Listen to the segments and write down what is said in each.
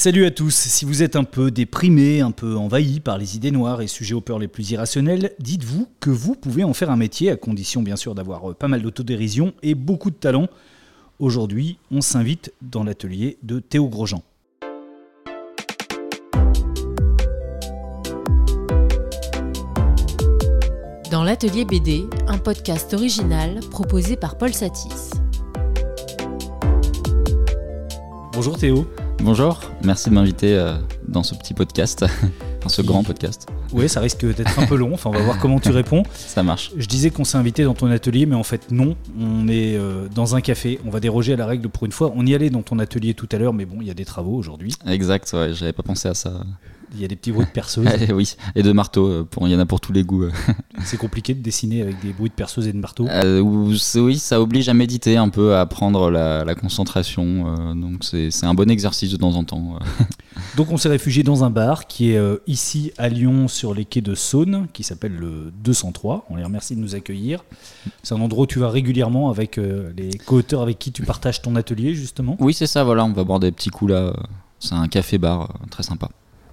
Salut à tous, si vous êtes un peu déprimé, un peu envahi par les idées noires et sujets aux peurs les plus irrationnels, dites-vous que vous pouvez en faire un métier, à condition bien sûr d'avoir euh, pas mal d'autodérision et beaucoup de talent. Aujourd'hui, on s'invite dans l'atelier de Théo Grosjean. Dans l'atelier BD, un podcast original proposé par Paul Satis. Bonjour Théo. Bonjour, merci de m'inviter euh, dans ce petit podcast, dans ce grand podcast. Oui, ça risque d'être un peu long, enfin on va voir comment tu réponds. Ça marche. Je disais qu'on s'est invité dans ton atelier, mais en fait non, on est euh, dans un café, on va déroger à la règle pour une fois. On y allait dans ton atelier tout à l'heure, mais bon, il y a des travaux aujourd'hui. Exact, ouais, j'avais pas pensé à ça. Il y a des petits bruits de perceuse. Oui, et de marteau, euh, pour- il y en a pour tous les goûts. euh. C'est compliqué de dessiner avec des bruits de perceuse et de marteau. Euh, oui, ça oblige à méditer un peu, à prendre la, la concentration, euh, donc c'est un bon exercice de temps en temps. Donc on s'est réfugié dans un bar qui est euh, ici à Lyon sur les quais de Saône, qui s'appelle le 203. On les remercie de nous accueillir. C'est un endroit où tu vas régulièrement avec euh, les co-auteurs avec qui tu partages ton atelier justement. Oui, c'est ça, voilà, on va boire des petits coups là. C'est un café-bar euh, très sympa.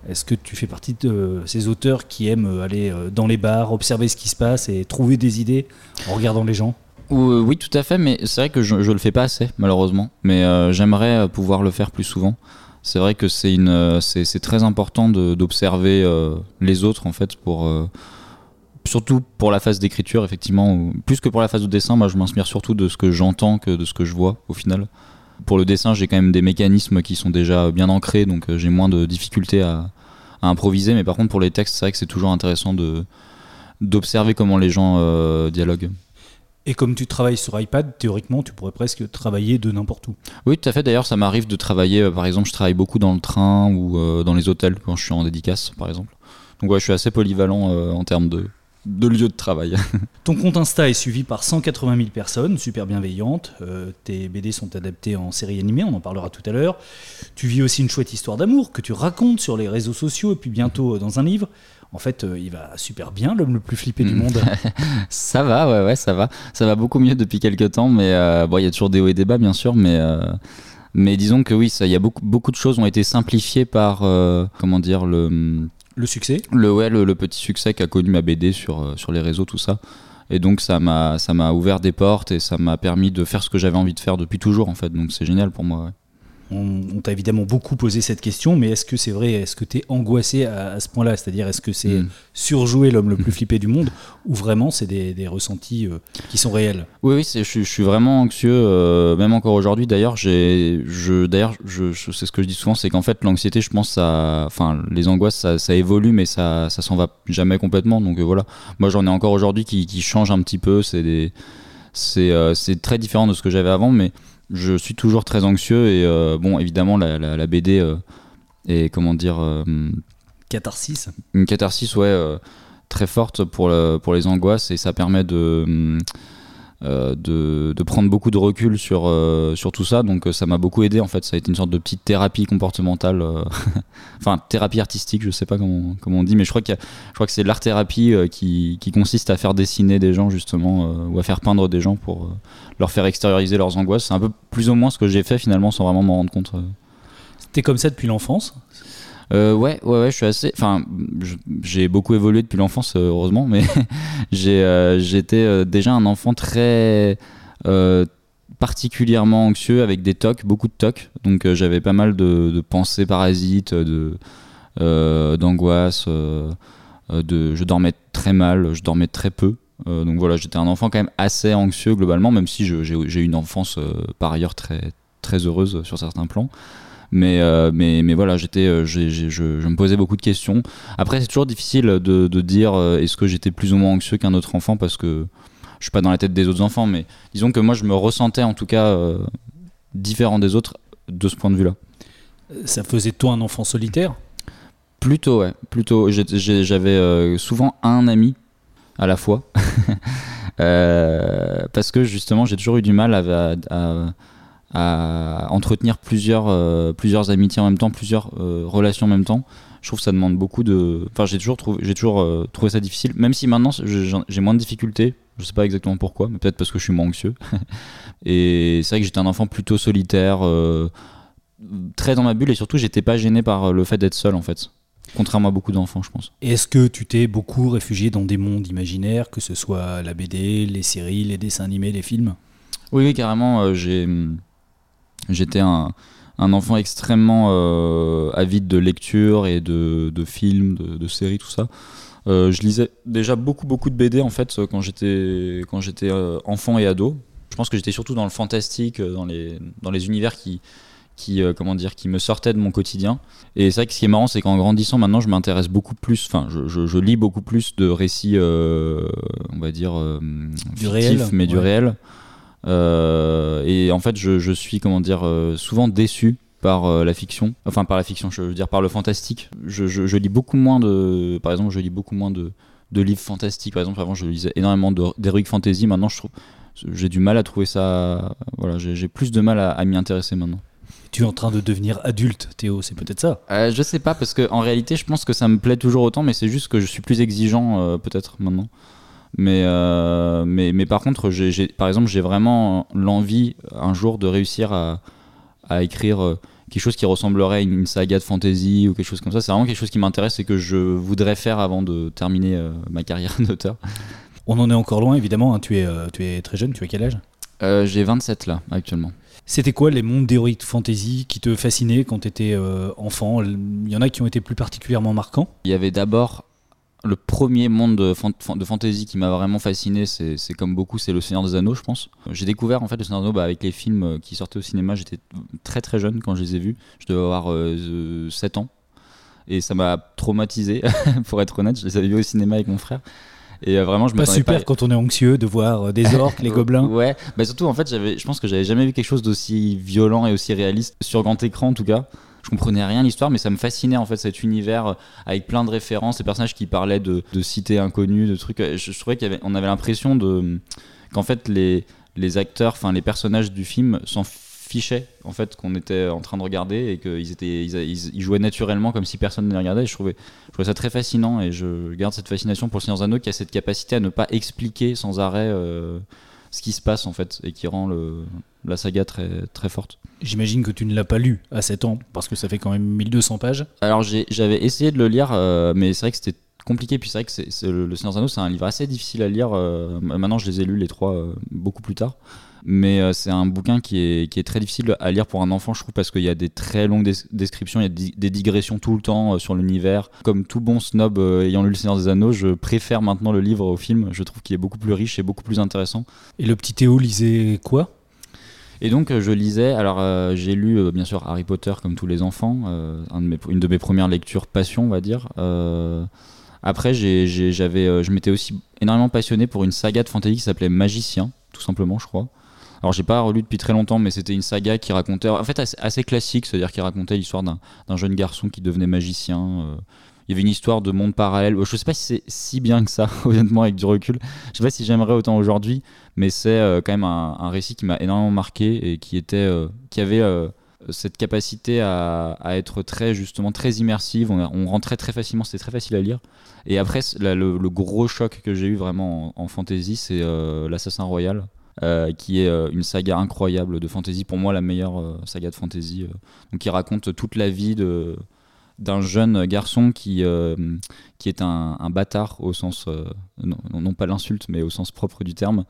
Est-ce que tu fais partie de euh, ces auteurs qui aiment aller dans les bars, observer ce qui se passe et trouver des idées en regardant les gens? Ou, oui, tout à fait, mais c'est vrai que je, je le fais pas assez, malheureusement. Mais euh, j'aimerais pouvoir le faire plus souvent. C'est vrai que c'est une, euh, c'est très important d'observer euh, les autres en fait pour, euh, surtout pour la phase d'écriture effectivement, plus que pour la phase de dessin. Moi, je m'inspire surtout de ce que j'entends que de ce que je vois au final. Pour le dessin, j'ai quand même des mécanismes qui sont déjà bien ancrés, donc j'ai moins de difficultés à, improviser. Mais par contre, pour les textes, c'est vrai que c'est toujours intéressant de d'observer comment les gens dialoguent. Et comme tu travailles sur iPad, théoriquement, tu pourrais presque travailler de n'importe où. Oui, tout à fait. D'ailleurs, ça m'arrive de travailler. euh, par exemple, je travaille beaucoup dans le train ou euh, dans les hôtels quand je suis en dédicace, par exemple. Donc, ouais, je suis assez polyvalent euh, en termes de, de lieu de travail. Ton compte Insta est suivi par 180 000 personnes, super bienveillantes. Euh, tes BD sont adaptés en série animée, on en parlera tout à l'heure. Tu vis aussi une chouette histoire d'amour que tu racontes sur les réseaux sociaux et puis bientôt dans un livre. En fait, euh, il va super bien, l'homme le plus flippé du Mm. monde. ça va, ouais, ouais, ça va. Ça va beaucoup mieux depuis quelques temps, mais euh, bon, il y a toujours des hauts et des bas, bien sûr, mais. euh, mais disons que oui, ça, il y a beaucoup, beaucoup de choses ont été simplifiées par, euh, comment dire, le, Le succès le, ouais, le, le petit succès qu'a connu ma BD sur, sur les réseaux, tout ça. Et donc ça m'a ça m'a ouvert des portes et ça m'a permis de faire ce que j'avais envie de faire depuis toujours en fait. Donc c'est génial pour moi. ouais. On, on t'a évidemment beaucoup posé cette question, mais est-ce que c'est vrai Est-ce que tu es angoissé à, à ce point-là? C'est-à-dire, est-ce que c'est Mm. surjouer l'homme le plus flippé du monde ou vraiment c'est des, des ressentis euh, qui sont réels? Oui, oui, je, suis- je suis vraiment anxieux, euh, même encore aujourd'hui. D'ailleurs, je, d'ailleurs, je, je- c'est ce que je dis souvent, c'est qu'en fait, l'anxiété, je pense, ça, enfin, les angoisses, ça, ça évolue, mais ça, ça s'en va jamais complètement. Donc euh, voilà, moi, j'en ai encore aujourd'hui qui, qui changent un petit peu. C'est c'est très différent de ce que j'avais avant, mais je suis toujours très anxieux et euh, bon, évidemment, la, la, la BD euh, est, comment dire, euh, Catharsis. une catharsis ouais très forte pour les angoisses et ça permet de hum, euh, de, de prendre beaucoup de recul sur euh, sur tout ça. Donc euh, ça m'a beaucoup aidé en fait. Ça a été une sorte de petite thérapie comportementale enfin thérapie artistique je sais pas comment comment on dit mais je crois je crois que c'est l'art thérapie qui, qui consiste à faire dessiner des gens justement ou à faire peindre des gens pour leur faire extérioriser leurs angoisses. C'est un peu plus ou moins ce que j'ai fait finalement sans vraiment m'en rendre compte. T'es comme ça depuis l'enfance? Euh, ouais, ouais, ouais, je suis assez. Enfin, j'ai beaucoup évolué depuis l'enfance, euh, heureusement, mais euh, j'étais déjà un enfant très particulièrement anxieux avec des tocs, beaucoup de tocs. Donc j'avais pas mal de, pensées parasites, de d'angoisse. de, je dormais très mal, je dormais très peu. Donc voilà, j'étais un enfant quand même assez anxieux globalement, même si j'ai eu une enfance par ailleurs très très heureuse sur certains plans. Mais, euh, mais, mais voilà, j'étais, euh, je, je me posais beaucoup de questions. Après, c'est toujours difficile de, de dire euh, est-ce que j'étais plus ou moins anxieux qu'un autre enfant parce que je suis pas dans la tête des autres enfants. Mais disons que moi, je me ressentais en tout cas euh, différent des autres de ce point de vue-là. Ça faisait de toi un enfant solitaire? Plutôt, ouais. Plutôt. J'avais euh, souvent un ami à la fois. Euh, parce que justement, j'ai toujours eu du mal à, à- à entretenir plusieurs, euh, plusieurs amitiés en même temps, plusieurs euh, relations en même temps. Je trouve que ça demande beaucoup de. Enfin, j'ai toujours, trouvé, j'ai toujours euh, trouvé ça difficile, même si maintenant j'ai moins de difficultés. Je sais pas exactement pourquoi, mais peut-être parce que je suis moins anxieux. Et c'est vrai que j'étais un enfant plutôt solitaire. très dans ma bulle et surtout j'étais pas gêné par le fait d'être seul en fait. Contrairement à beaucoup d'enfants, je pense. Est-ce que tu t'es beaucoup réfugié dans des mondes imaginaires, que ce soit la BD, les séries, les dessins animés, les films? Oui, oui, carrément. J'ai, j'étais un, un, enfant extrêmement euh, avide de lecture et de, de films, de, séries, tout ça. Euh, je lisais déjà beaucoup, beaucoup de BD en fait quand j'étais, quand j'étais enfant et ado. Je pense que j'étais surtout dans le fantastique, dans les, dans les univers qui, qui comment dire qui me sortaient de mon quotidien et c'est vrai que ce qui est marrant c'est qu'en grandissant maintenant je m'intéresse beaucoup plus enfin je, je, lis beaucoup plus de récits on va dire du réel mais du réel euh, et en fait, je, suis, comment dire, euh, souvent déçu par euh, la fiction, enfin par la fiction, je veux dire par le fantastique. Je, lis beaucoup moins de, par exemple, je lis beaucoup moins de, de livres fantastiques. Par exemple, avant, je lisais énormément d'heroic fantasy. Maintenant, je trouve, j'ai du mal à trouver ça. Voilà, j'ai plus de mal à, m'y intéresser maintenant. Tu es en train de devenir adulte, Théo, c'est peut-être ça Je sais pas, parce qu'en réalité, je pense que ça me plaît toujours autant, mais c'est juste que je suis plus exigeant peut-être maintenant. Mais, euh, mais, mais par contre, par exemple, j'ai vraiment l'envie un jour de réussir à, à écrire euh, quelque chose qui ressemblerait à une saga de fantasy ou quelque chose comme ça. C'est vraiment quelque chose qui m'intéresse et que je voudrais faire avant de terminer euh, ma carrière d'auteur. On en est encore loin, évidemment. Hein. Tu, es, tu es très jeune, tu as quel âge? J'ai 27 là, actuellement. C'était quoi les mondes d'heroic fantasy qui te fascinaient quand tu étais enfant? Il y en a qui ont été plus particulièrement marquants? Il y avait d'abord le premier monde de, fantasy qui m'a vraiment fasciné, c'est comme beaucoup, c'est Le Seigneur des Anneaux, je pense. J'ai découvert en fait Le Seigneur des Anneaux bah, avec les films euh, qui sortaient au cinéma. J'étais très très jeune quand je les ai vus. Je devais avoir 7 euh, ans. Et ça m'a traumatisé, pour être honnête. Je les avais vus au cinéma avec mon frère. Et euh, vraiment, je pas super quand on est anxieux de voir des orques, les gobelins. Ouais, bah surtout en fait, je pense que j'avais jamais vu quelque chose d'aussi violent et aussi réaliste sur grand écran en tout cas je comprenais rien l'histoire, mais ça me fascinait en fait cet univers euh, avec plein de références, des personnages qui parlaient de, cités inconnues, de trucs. Je, trouvais qu'on avait, on avait l'impression de qu'en fait les, acteurs, enfin les personnages du film s'en fichaient en fait qu'on était en train de regarder et qu'ils étaient ils, jouaient naturellement comme si personne ne les regardait. je trouvais, je trouvais ça très fascinant et je garde cette fascination pour le Seigneur Zano qui a cette capacité à ne pas expliquer sans arrêt. Euh, ce qui se passe en fait et qui rend le, la saga très, très forte. J'imagine que tu ne l'as pas lu à 7 ans parce que ça fait quand même 1200 pages. Alors j'avais essayé de le lire, euh, mais c'est vrai que c'était compliqué. Puis c'est vrai que c'est, le, Seigneur des Anneaux, c'est un livre assez difficile à lire. Euh, maintenant, je les ai lus les trois euh, beaucoup plus tard. Mais euh, c'est un bouquin qui est, qui est très difficile à lire pour un enfant, je trouve, parce qu'il y a des très longues descriptions, il y a des digressions tout le temps euh, sur l'univers. Comme tout bon snob euh, ayant lu Le Seigneur des Anneaux, je préfère maintenant le livre au film. Je trouve qu'il est beaucoup plus riche et beaucoup plus intéressant. Et le petit Théo lisait quoi? Et donc je lisais, alors j'ai lu bien sûr Harry Potter comme tous les enfants, un de mes, une de mes premières lectures passion on va dire. après j'avais, je m'étais aussi énormément passionné pour une saga de fantasy qui s'appelait Magicien, tout simplement je crois. Alors j'ai pas relu depuis très longtemps, mais c'était une saga qui racontait, en fait assez, classique, c'est-à-dire qui racontait l'histoire d'un jeune garçon qui devenait magicien. Euh. il y avait une histoire de monde parallèle. Je sais pas si c'est si bien que ça, honnêtement, avec du recul. Je sais pas si j'aimerais autant aujourd'hui, mais c'est euh, quand même un, récit qui m'a énormément marqué et qui était, euh, qui avait cette capacité à, être très justement très immersive. On, rentrait très facilement, c'était très facile à lire. Et après, le, gros choc que j'ai eu vraiment en, en fantasy, c'est l'assassin royal. Euh, qui est euh, une saga incroyable de fantasy, pour moi la meilleure euh, saga de fantasy, donc qui raconte toute la vie de d'un jeune garçon qui, qui est un, bâtard au sens, non, pas l'insulte, mais au sens propre du terme,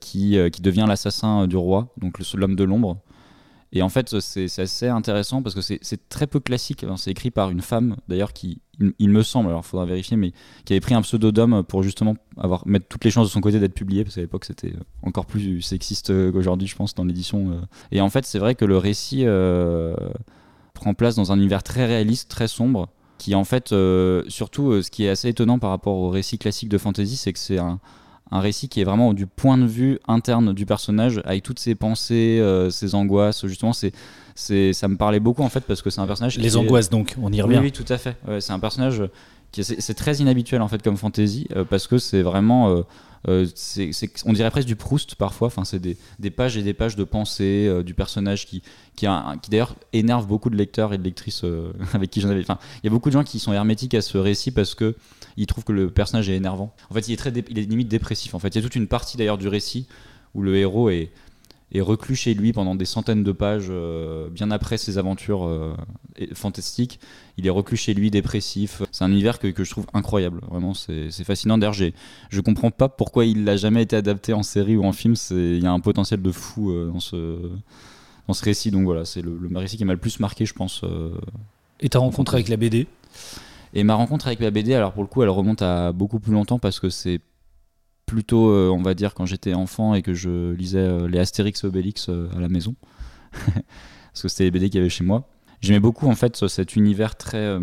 qui, qui devient l'assassin du roi, donc l'homme de l'ombre. Et en fait, c'est assez intéressant parce que c'est très peu classique. C'est écrit par une femme, d'ailleurs, qui, il, me semble, alors il faudra vérifier, mais qui avait pris un pseudodome pour justement avoir, mettre toutes les chances de son côté d'être publié, parce qu'à l'époque, c'était encore plus sexiste qu'aujourd'hui, je pense, dans l'édition. Euh. Et en fait, c'est vrai que le récit euh, prend place dans un univers très réaliste, très sombre, qui en fait, euh, surtout, ce qui est assez étonnant par rapport au récit classique de fantasy, c'est que c'est un un récit qui est vraiment du point de vue interne du personnage, avec toutes ses pensées, euh, ses angoisses. Justement, c'est, c'est, ça me parlait beaucoup en fait parce que c'est un personnage. Les angoisses donc, on y revient. Oui, tout à fait. c'est un personnage qui c'est, très inhabituel en fait comme fantasy euh, parce que c'est vraiment. Euh, on dirait presque du Proust parfois. Enfin, c'est des, pages et des pages de pensées du personnage qui, qui, d'ailleurs énerve beaucoup de lecteurs et de lectrices avec qui j'en avais. Enfin, il y a beaucoup de gens qui sont hermétiques à ce récit parce que il trouve que le personnage est énervant. En fait, il est, très limite dépressif. En fait, il y a toute une partie d'ailleurs du récit où le héros est, est reclus chez lui pendant des centaines de pages, euh, bien après ses aventures euh, fantastiques. Il est reclus chez lui, dépressif. C'est un univers que, que je trouve incroyable. Vraiment, c'est fascinant. D'ailleurs, je comprends pas pourquoi il n'a jamais été adapté en série ou en film. Il y a un potentiel de fou euh, dans, ce, dans ce récit. Donc voilà, c'est le, le récit qui m'a le plus marqué, je pense. Et ta rencontre avec la BD Et ma rencontre avec la BD, alors pour le coup, elle remonte à beaucoup plus longtemps parce que c'est plutôt, euh, on va dire, quand j'étais enfant et que je lisais euh, les Astérix Obélix euh, à la maison. parce que c'était les BD qu'il y avait chez moi. J'aimais beaucoup en fait ce- cet univers très,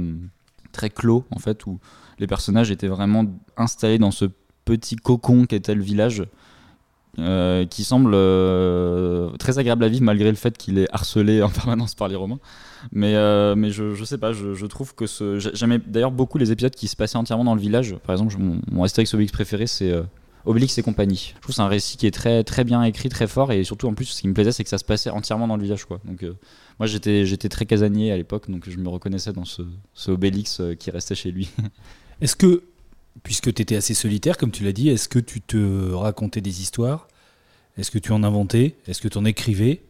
très clos en fait où les personnages étaient vraiment installés dans ce petit cocon qu'était le village qui semble très agréable à vivre malgré le fait qu'il est harcelé en permanence par les Romains. Mais, mais je, je sais pas, je, trouve que ce. j'a- J'aimais d'ailleurs beaucoup les épisodes qui se passaient entièrement dans le village. Par exemple, mon, mon Astérix Obélix préféré, c'est Obélix et compagnie. Je trouve c'est un récit qui est très, très bien écrit, très fort, et surtout en plus, ce qui me plaisait, c'est que ça se passait entièrement dans le village. Quoi. Donc, euh, moi, j'étais j'étais très casanier à l'époque, donc je me reconnaissais dans ce, ce Obélix euh, qui restait chez lui. Est-ce que, puisque tu étais assez solitaire, comme tu l'as dit, est-ce que tu te racontais des histoires? Est-ce que tu en inventais? Est-ce que tu en écrivais?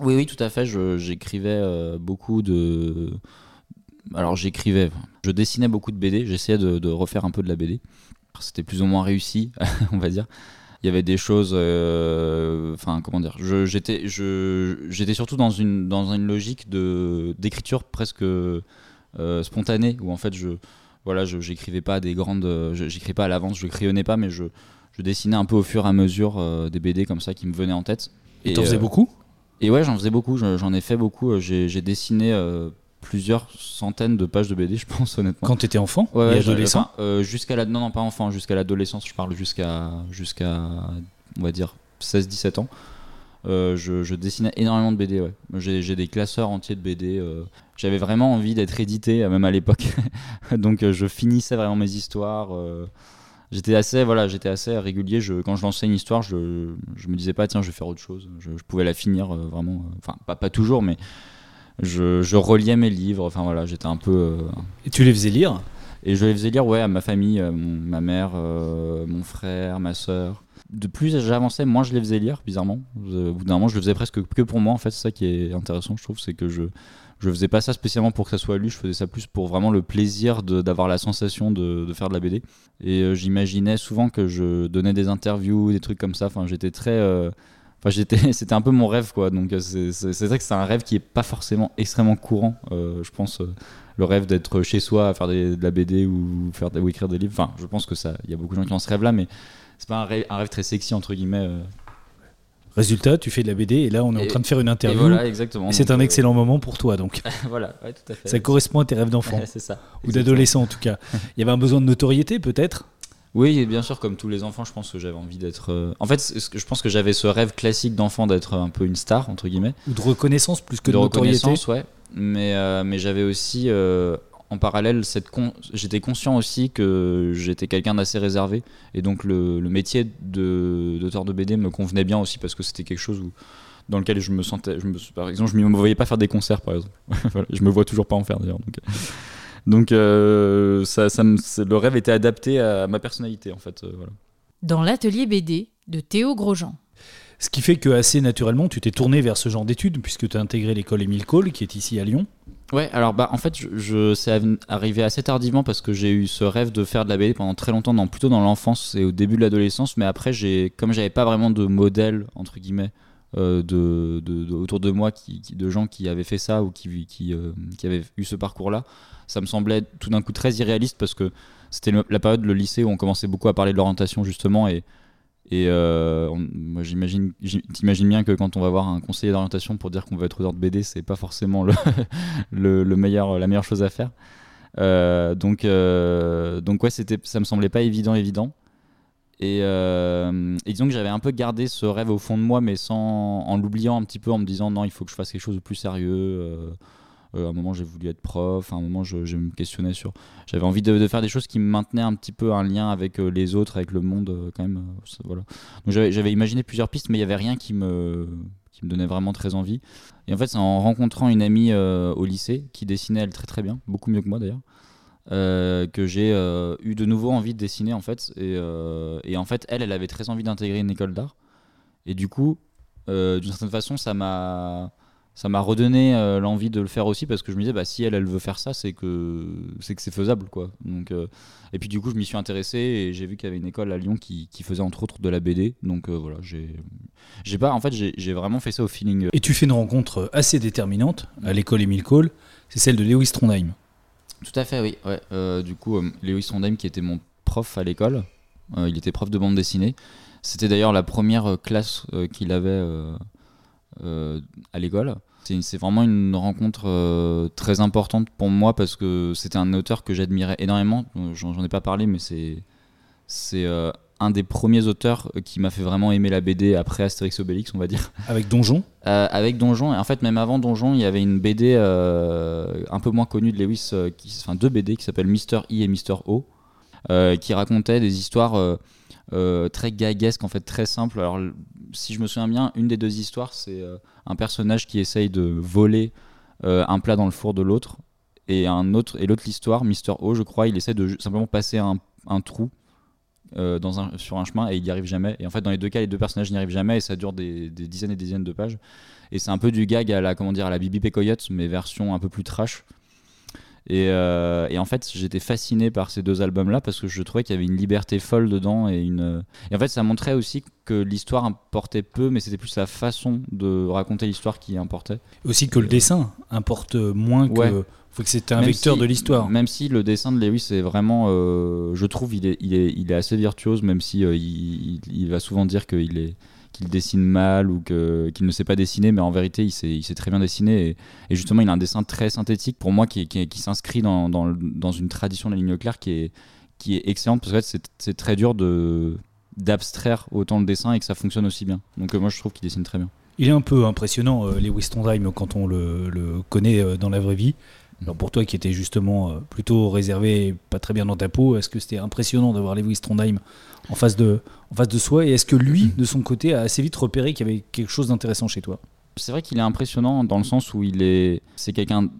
Oui, oui, tout à fait. J'écrivais euh, beaucoup de. Alors, j'écrivais. Je dessinais beaucoup de BD. J'essayais de, de refaire un peu de la BD. C'était plus ou moins réussi, on va dire. Il y avait des choses. euh, Enfin, comment dire J'étais surtout dans une, dans une logique de- d'écriture presque euh, spontanée, où en fait, je. Voilà, j'écrivais pas des grandes. J'écrivais pas à l'avance, je crayonnais pas, mais je, je dessinais un peu au fur et à mesure euh, des BD comme ça qui me venaient en tête. Et t'en faisais beaucoup? et ouais, j'en faisais beaucoup, je- j'en ai fait beaucoup. J'ai j'ai dessiné euh, plusieurs centaines de pages de BD, je pense, honnêtement. Quand tu étais enfant Ouais, et adolescent euh, jusqu'à la non, non, pas enfant, jusqu'à l'adolescence, je parle jusqu'à jusqu'à on va dire 16-17 ans. Euh, je, je dessinais énormément de BD, ouais. J'ai j'ai des classeurs entiers de BD. euh. J'avais vraiment envie d'être édité, même à l'époque. Donc euh, je finissais vraiment mes histoires. J'étais assez, voilà, j'étais assez régulier. Je, quand je lançais une histoire, je, je me disais pas, tiens, je vais faire autre chose. Je, je pouvais la finir vraiment. Enfin, pas, pas toujours, mais je, je reliais mes livres. Enfin voilà, j'étais un peu. euh, Et tu les faisais lire? Et je les faisais lire ouais, à ma famille, euh, mon- ma mère, euh, mon frère, ma soeur. De plus j'avançais, moins je les faisais lire, bizarrement. Au bout d'un moment, je le faisais presque que pour moi, en fait. C'est ça qui est intéressant, je trouve. C'est que je je faisais pas ça spécialement pour que ça soit lu, je faisais ça plus pour vraiment le plaisir d'avoir la sensation de, de faire de la BD. Et euh, j'imaginais souvent que je donnais des interviews, des trucs comme ça. Enfin, j'étais très. euh, Enfin, j'étais, c'était un peu mon rêve, quoi. Donc, euh, c'est, vrai que c'est un rêve qui est pas forcément extrêmement courant, euh, je pense. euh, le rêve d'être chez soi à faire des- de la BD ou, faire, ou écrire des livres. Enfin, je pense que ça, il y a beaucoup de gens qui ont ce rêve-là, mais c'est pas un rêve, un rêve très sexy, entre guillemets. euh. Résultat, tu fais de la BD et là on est en train de faire une interview. voilà, exactement. C'est un euh, excellent moment pour toi donc. voilà, ouais, tout à fait. Ça correspond à tes rêves d'enfant. c'est ça. Ou d'adolescent en tout cas. Il y avait un besoin de notoriété peut-être? Oui, et bien sûr, comme tous les enfants, je pense que j'avais envie d'être. euh, En fait, je pense que j'avais ce rêve classique d'enfant d'être un peu une star, entre guillemets. Ou de reconnaissance plus que de, de notoriété reconnaissance, ouais. Mais, euh, mais j'avais aussi, euh, en parallèle, cette con- j'étais conscient aussi que j'étais quelqu'un d'assez réservé. Et donc, le, le métier de- d'auteur de, BD me convenait bien aussi parce que c'était quelque chose où, dans lequel je me sentais. Je me, par exemple, je ne me voyais pas faire des concerts, par exemple. Voilà, je me vois toujours pas en faire d'ailleurs. Donc, donc euh, ça, ça me- c'est- le rêve était adapté à ma personnalité, en fait. euh, voilà. Dans l'atelier BD de Théo Grosjean. Ce qui fait que assez naturellement tu t'es tourné vers ce genre d'études puisque tu as intégré l'école Émile Cole qui est ici à Lyon. Ouais, alors bah en fait, je, je- c'est arrivé assez tardivement parce que j'ai eu ce rêve de faire de la BD pendant très longtemps, dans, plutôt dans l'enfance et au début de l'adolescence, mais après j'ai, comme j'avais pas vraiment de modèle entre guillemets euh, de, de- de- autour de moi, qui, qui- de gens qui avaient fait ça ou qui qui, euh, qui avaient eu ce parcours-là, ça me semblait tout d'un coup très irréaliste parce que c'était la période le lycée où on commençait beaucoup à parler de l'orientation justement et et euh, moi j'imagine, j'im- t'imagines bien que quand on va voir un conseiller d'orientation pour dire qu'on veut être auteur de BD, c'est pas forcément le, le meilleur, la meilleure chose à faire. Euh, donc, euh, donc ouais, c'était, ça me semblait pas évident, évident. Et, euh, et disons que j'avais un peu gardé ce rêve au fond de moi, mais sans, en l'oubliant un petit peu, en me disant non, il faut que je fasse quelque chose de plus sérieux. Euh, à un moment, j'ai voulu être prof. À un moment, je, me questionnais sur. J'avais envie de, faire des choses qui me maintenaient un petit peu un lien avec euh, les autres, avec le monde, euh, quand même. voilà. Donc j'avais, imaginé plusieurs pistes, mais il y avait rien qui me, qui me donnait vraiment très envie. Et en fait, c'est en rencontrant une amie au lycée qui dessinait elle très très bien, beaucoup mieux que moi d'ailleurs. que j'ai eu de nouveau envie de dessiner en fait et en fait elle elle avait très envie d'intégrer une école d'art et du coup d'une certaine façon, ça m'a ça m'a redonné euh, l'envie de le faire aussi parce que je me disais bah si elle elle veut faire ça c'est que c'est que c'est faisable quoi. Donc euh, et puis du coup je m'y suis intéressé et j'ai vu qu'il y avait une école à Lyon qui, qui, faisait entre autres de la BD donc euh, voilà j'ai j'ai pas en fait j'ai vraiment fait ça au feeling et tu fais une rencontre assez déterminante à l'école Émile Cole. C'est celle de Lewis Trondheim. Tout à fait oui. Ouais. du coup Lewis Trondheim qui était mon prof à l'école il était prof de bande dessinée. C'était d'ailleurs la première classe qu'il avait euh, à l'école. C'est vraiment une rencontre euh, très importante pour moi parce que c'était un auteur que j'admirais énormément. Euh, j'en ai pas parlé, mais c'est c'est un des premiers auteurs qui m'a fait vraiment aimer la BD après Astérix Obélix, on va dire. Avec Donjon? Avec Donjon, et en fait, même avant Donjon, il y avait une BD un peu moins connue de Lewis, qui, enfin deux BD qui s'appellent Mister E et Mister O, qui racontaient des histoires très gaguesques, en fait, très simples. Alors, si je me souviens bien, une des deux histoires, c'est euh, un personnage qui essaye de voler euh, un plat dans le four de l'autre. Et un autre et l'autre l'histoire, Mister O, je crois, il essaie de simplement passer un, trou euh, dans un, sur un chemin et il n'y arrive jamais. Et en fait, dans les deux cas, les deux personnages n'y arrivent jamais et ça dure des, dizaines et des dizaines de pages. Et c'est un peu du gag à la, comment dire, à la Bibi Pécoyote, mais version un peu plus trash. Euh, et, en fait, j'étais fasciné par ces deux albums-là parce que je trouvais qu'il y avait une liberté folle dedans et une. Et en fait, ça montrait aussi que l'histoire importait peu, mais c'était plus la façon de raconter l'histoire qui importait. Aussi que le dessin importe moins que. Faut que c'était un vecteur de l'histoire. Même si le dessin de Lewis est vraiment, euh, je trouve, il est, il est, il est assez virtuose, même si euh, il, il, va souvent dire qu'il est qu'il dessine mal ou qu'il ne sait pas dessiner, mais en vérité, il sait, il sait très bien dessiner. Et, justement, il a un dessin très synthétique pour moi qui, qui, s'inscrit dans, dans, dans, une tradition de la ligne claire qui est, qui est excellente parce que c'est très dur de d'abstraire autant le dessin et que ça fonctionne aussi bien. Donc euh, moi, je trouve qu'il dessine très bien. Il est un peu impressionnant, euh, Trondheim, quand on le, le connaît euh, dans la vraie vie. Alors pour toi qui étais justement euh, plutôt réservé, pas très bien dans ta peau, est-ce que c'était impressionnant d'avoir Lewis Trondheim en face de, en face de soi? Et est-ce que lui, de son côté, a assez vite repéré qu'il y avait quelque chose d'intéressant chez toi? C'est vrai qu'il est impressionnant dans le sens où il est, c'est quelqu'un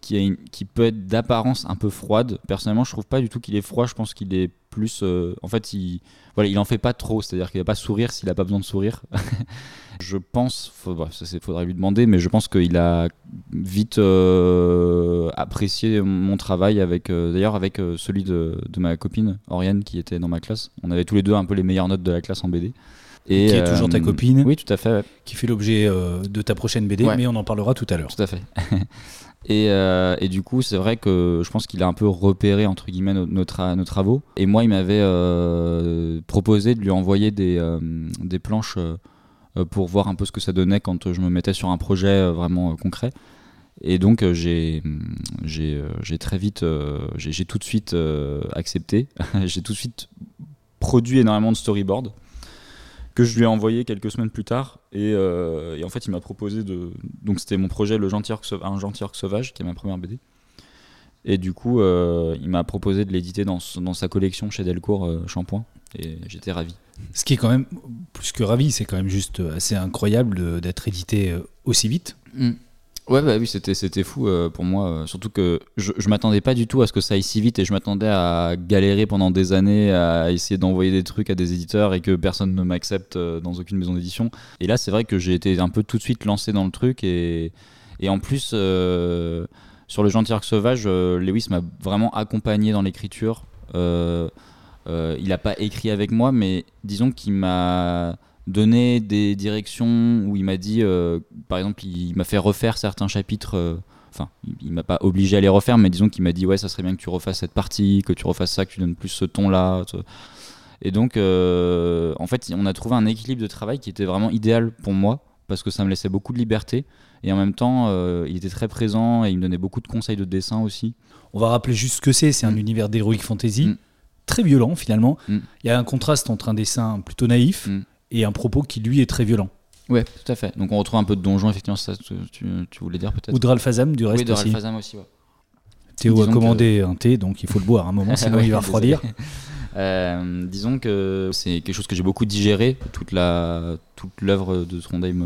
qui, qui peut être d'apparence un peu froide. Personnellement, je trouve pas du tout qu'il est froid. Je pense qu'il est plus, euh, en fait, il, voilà, il en fait pas trop. C'est-à-dire qu'il va pas sourire s'il a pas besoin de sourire. je pense, il ça faudrait lui demander, mais je pense qu'il a vite euh, apprécié mon travail avec, euh, d'ailleurs avec celui de, de, ma copine Oriane qui était dans ma classe. On avait tous les deux un peu les meilleures notes de la classe en BD. Et, qui est toujours ta copine. Oui, tout à fait. Qui fait l'objet de ta prochaine BD, mais on en parlera tout à l'heure. Tout à fait. Euh, et, du coup, c'est vrai que je pense qu'il a un peu repéré entre guillemets nos, nos, travaux. Et moi, il m'avait euh, proposé de lui envoyer des, euh, des planches pour voir un peu ce que ça donnait quand je me mettais sur un projet vraiment concret. Et donc, j'ai très vite, j'ai tout de suite accepté. j'ai tout de suite produit énormément de storyboards que je lui ai envoyé quelques semaines plus tard. Et, euh, en fait, il m'a proposé de. Donc, c'était mon projet, le gentil Un gentil orc sauvage, qui est ma première BD. Et du coup, euh, il m'a proposé de l'éditer dans, sa collection chez Delcourt euh. Et j'étais ravi. Ce qui est quand même, plus que ravi, c'est quand même juste assez incroyable d'être édité aussi vite. Mm. Ouais, bah oui, c'était, c'était fou euh, pour moi. Euh, surtout que je, je m'attendais pas du tout à ce que ça aille si vite et je m'attendais à galérer pendant des années à essayer d'envoyer des trucs à des éditeurs et que personne ne m'accepte euh, dans aucune maison d'édition. Et là, c'est vrai que j'ai été un peu tout de suite lancé dans le truc et, et en plus, sur le gentil arc sauvage, Lewis m'a vraiment accompagné dans l'écriture. Il n'a pas écrit avec moi, mais disons qu'il m'a donné des directions où il m'a dit, euh, par exemple, il m'a fait refaire certains chapitres. Euh, enfin, il, m'a pas obligé à les refaire, mais disons qu'il m'a dit ouais, ça serait bien que tu refasses cette partie, que tu refasses ça, que tu donnes plus ce ton-là. Et donc, euh, en fait, on a trouvé un équilibre de travail qui était vraiment idéal pour moi parce que ça me laissait beaucoup de liberté et en même temps, il était très présent et il me donnait beaucoup de conseils de dessin aussi. On va rappeler juste ce que c'est. C'est un mm. univers d'heroic fantasy. Mm. Très violent finalement. Mm. Il y a un contraste entre un dessin plutôt naïf et un propos qui lui est très violent. Ouais, tout à fait. Donc on retrouve un peu de donjon, effectivement, ça tu, tu voulais dire peut-être. Ou de du reste oui, de aussi. Aussi, ouais. Théo a commandé un thé, donc il faut le boire à un moment, sinon il va refroidir. Euh, disons que c'est quelque chose que j'ai beaucoup digéré, toute la toute l'œuvre de Trondheim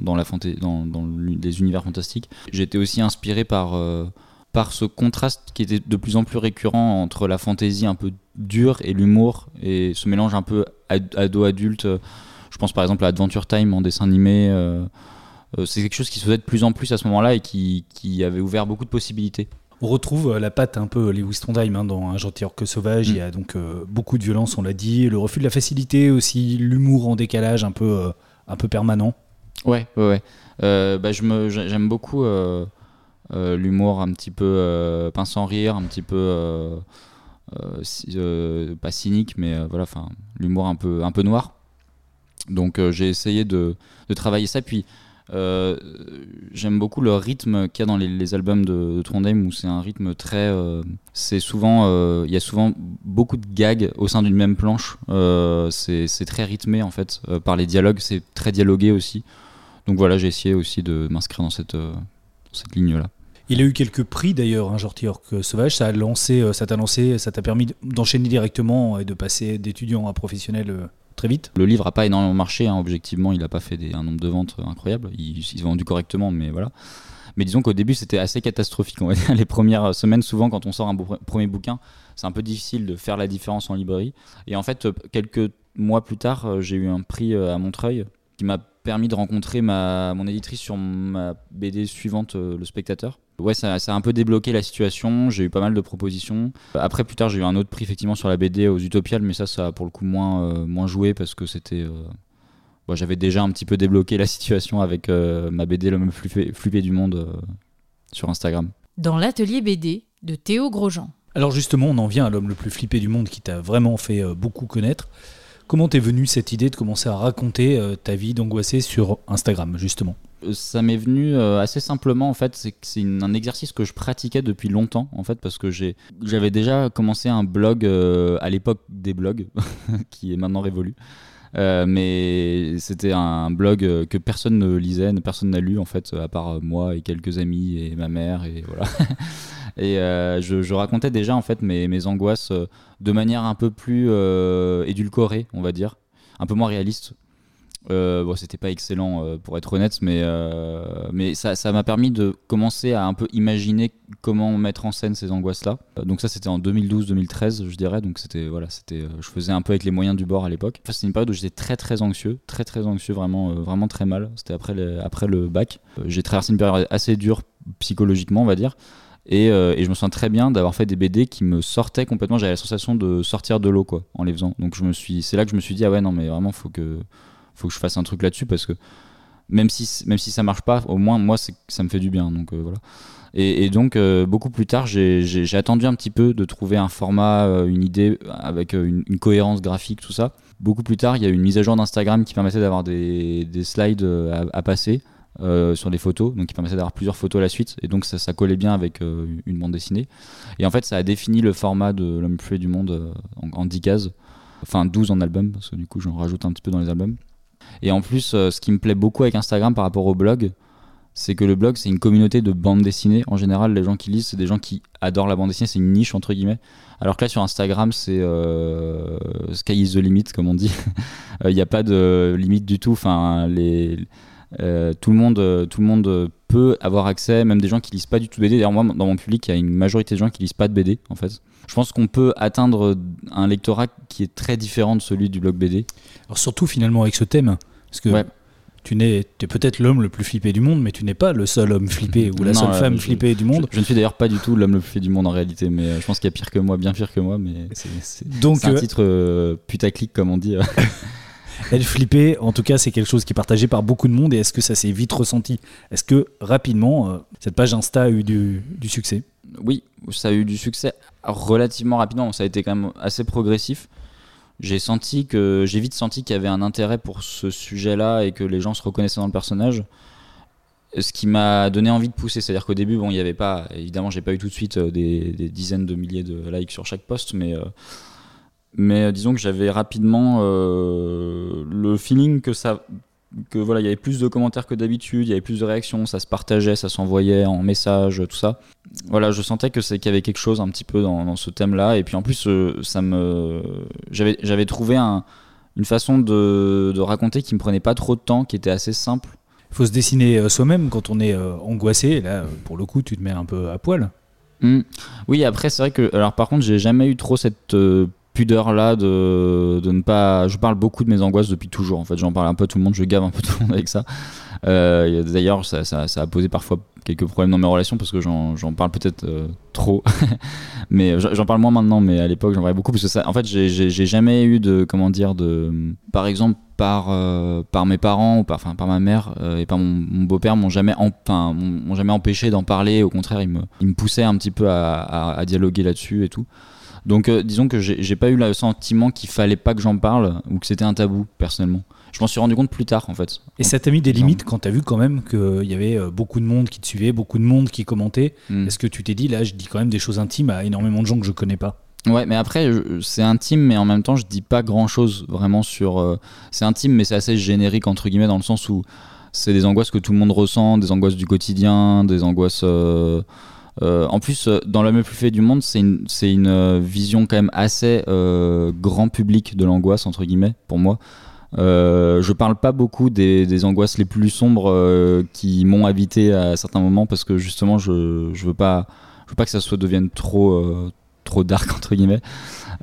dans, la dans, dans les univers fantastiques. Été aussi inspiré par euh, par ce contraste qui était de plus en plus récurrent entre la fantaisie un peu dure et l'humour et ce mélange un peu ado-adulte Je pense par exemple à Adventure Time en dessin animé. c'est quelque chose qui se faisait de plus en plus à ce moment-là et qui, qui avait ouvert beaucoup de possibilités. On retrouve la patte un peu Lewis Trondheim hein, dans Un gentil orque sauvage. Il y a donc beaucoup de violence, on l'a dit, le refus de la facilité aussi, l'humour en décalage un peu, un peu permanent. Ouais, ouais, ouais. bah, j'aime beaucoup euh, l'humour un petit peu euh, pince sans rire, un petit peu euh, pas cynique, mais voilà, enfin l'humour un peu un peu noir. Donc j'ai essayé de, de, travailler ça. Puis j'aime beaucoup le rythme qu'il y a dans les, albums de, de, Trondheim où c'est un rythme très. c'est souvent. Il y a souvent beaucoup de gags au sein d'une même planche. c'est très rythmé en fait par les dialogues. C'est très dialogué aussi. Donc voilà, j'ai essayé aussi de m'inscrire dans cette, cette ligne-là. Il a eu quelques prix d'ailleurs, un hein, Orc Sauvage. Ça a lancé, euh, ça t'a lancé, ça t'a permis d'enchaîner directement et de passer d'étudiant à professionnel euh, très vite? Le livre n'a pas énormément marché, hein. objectivement, il n'a pas fait un nombre de ventes incroyable. Il, s'est vendu correctement, mais voilà. Mais disons qu'au début, c'était assez catastrophique. Les premières semaines, souvent, quand on sort un premier bouquin, c'est un peu difficile de faire la différence en librairie. Et en fait, quelques mois plus tard, j'ai eu un prix à Montreuil qui m'a permis de rencontrer ma, mon éditrice sur ma BD suivante, euh, Le Spectateur. Ouais, ça, a un peu débloqué la situation. J'ai eu pas mal de propositions. Après, plus tard, j'ai eu un autre prix effectivement sur la BD aux Utopiales, mais ça, ça a pour le coup moins, euh, moins joué parce que c'était. Euh, j'avais déjà un petit peu débloqué la situation avec ma BD L'homme le plus flippé du monde sur Instagram. Dans l'atelier BD de Théo Grosjean. Alors justement, on en vient à l'homme le plus flippé du monde qui t'a vraiment fait beaucoup connaître. Comment t'es venue cette idée de commencer à raconter euh, ta vie d'angoissé sur Instagram, justement? Euh, ça m'est venu euh, assez simplement en fait c'est un exercice que je pratiquais depuis longtemps en fait parce que j'avais déjà commencé un blog à l'époque des blogs qui est maintenant révolu. Mais c'était un blog que personne ne lisait personne n'a lu en fait à part moi et quelques amis et ma mère et voilà et je, je, racontais déjà en fait mes, angoisses de manière un peu plus euh, édulcorée, on va dire, un peu moins réaliste. Euh, bon, c'était pas excellent euh, pour être honnête, mais, mais ça, ça m'a permis de commencer à un peu imaginer comment mettre en scène ces angoisses-là. Donc ça, c'était en 2012-2013, je dirais. Donc c'était voilà, c'était, je faisais un peu avec les moyens du bord à l'époque. Enfin, c'était une période où j'étais très très anxieux, très très anxieux, vraiment vraiment très mal. C'était après après le bac. J'ai traversé une période assez dure psychologiquement, on va dire. Euh, et, je me sens très bien d'avoir fait des BD qui me sortaient complètement. J'avais la sensation de sortir de l'eau quoi en les faisant. Donc je me suis, c'est là que je me suis dit ah ouais non mais vraiment faut que faut que je fasse un truc là-dessus parce que même si même si ça marche pas, au moins moi ça me fait du bien. Donc euh, voilà. Et, donc euh, beaucoup plus tard, j'ai attendu un petit peu de trouver un format, une idée avec une, cohérence graphique, tout ça. Beaucoup plus tard, il y a une mise à jour d'Instagram qui permettait d'avoir des, slides à passer. Euh, sur des photos, donc qui permettait d'avoir plusieurs photos à la suite, et donc ça, ça collait bien avec euh, une bande dessinée. Et en fait, ça a défini le format de L'homme plus du monde euh, en, 10 cases, enfin 12 en album, parce que du coup j'en rajoute un petit peu dans les albums. Et en plus, ce qui me plaît beaucoup avec Instagram par rapport au blog, c'est que le blog c'est une communauté de bande dessinée. En général, les gens qui lisent, c'est des gens qui adorent la bande dessinée, c'est une niche entre guillemets. Alors que là sur Instagram, c'est sky is the limit comme on dit. Il n'y a pas de limite du tout. Enfin, les euh, tout, le monde, euh, tout le monde peut avoir accès, même des gens qui lisent pas du tout BD. D'ailleurs, moi, dans mon public, il y a une majorité de gens qui lisent pas de BD, en fait. Je pense qu'on peut atteindre un lectorat qui est très différent de celui du blog BD. Alors surtout finalement avec ce thème, parce que tu es peut-être l'homme le plus flippé du monde, mais tu n'es pas le seul homme flippé ou la seule euh, femme flippée du monde. Je, ne suis d'ailleurs pas du tout l'homme le plus flippé du monde en réalité, mais je pense qu'il y a pire que moi, bien pire que moi, mais c'est un titre putaclic comme on dit. Elle flippait, en tout cas, c'est quelque chose qui est partagé par beaucoup de monde. Et est-ce que ça s'est vite ressenti? Est-ce que rapidement, euh, cette page Insta a eu du, succès? Oui, ça a eu du succès relativement rapidement. Ça a été quand même assez progressif. J'ai senti que j'ai vite senti qu'il y avait un intérêt pour ce sujet-là et que les gens se reconnaissaient dans le personnage. Ce qui m'a donné envie de pousser, c'est-à-dire qu'au début, bon, il n'y avait pas, évidemment, j'ai pas eu tout de suite euh, des, dizaines de milliers de likes sur chaque post, mais euh, mais euh, disons que j'avais rapidement euh, le feeling que ça que voilà, il y avait plus de commentaires que d'habitude, il y avait plus de réactions, ça se partageait, ça s'envoyait en message, tout ça. Voilà, je sentais que c'est qu'il y avait quelque chose un petit peu dans, ce thème-là, et puis en plus, euh, ça me, j'avais, j'avais trouvé un, une façon de, de, raconter qui me prenait pas trop de temps, qui était assez simple. Il faut se dessiner soi-même quand on est angoissé. Là, pour le coup, tu te mets un peu à poil. Mmh. Oui, après, c'est vrai que, alors par contre, j'ai jamais eu trop cette pudeur là de, de, ne pas. Je parle beaucoup de mes angoisses depuis toujours. En fait, j'en parle un peu à tout le monde, je gave un peu tout le monde avec ça. Euh, D'ailleurs, ça, ça, a posé parfois quelques problèmes dans mes relations parce que j'en parle peut-être euh, trop. mais j'en parle moins maintenant, mais à l'époque, j'en parlais beaucoup parce que ça, en fait, j'ai jamais eu de. Comment dire de, Par exemple, par, euh, par mes parents ou par, enfin, par ma mère et par mon, beau-père m'ont jamais, m'ont jamais empêché d'en parler. Au contraire, ils me, ils me poussaient un petit peu à dialoguer là-dessus et tout. Donc euh, disons que j'ai pas eu le sentiment qu'il fallait pas que j'en parle ou que c'était un tabou personnellement. Je m'en suis rendu compte plus tard en fait. Et ça t'a mis des limites quand t'as vu quand même qu'il y avait euh, beaucoup de monde qui te suivait, beaucoup de monde qui commentait? Hmm. Est-ce que tu t'es dit là je dis quand même des choses intimes à énormément de gens que je connais pas? Ouais, mais après, c'est intime, mais en même temps, je dis pas grand chose vraiment sur. Euh, c'est intime, mais c'est assez générique, entre guillemets, dans le sens où c'est des angoisses que tout le monde ressent, des angoisses du quotidien, des angoisses. Euh, en plus, euh, dans l'homme le plus fait du monde, c'est une, euh, vision quand même assez grand public de l'angoisse, entre guillemets, pour moi. je parle pas beaucoup des, angoisses les plus sombres qui m'ont habité à certains moments parce que justement, je, je veux pas, je veux pas que ça soit devienne trop, trop dark entre guillemets.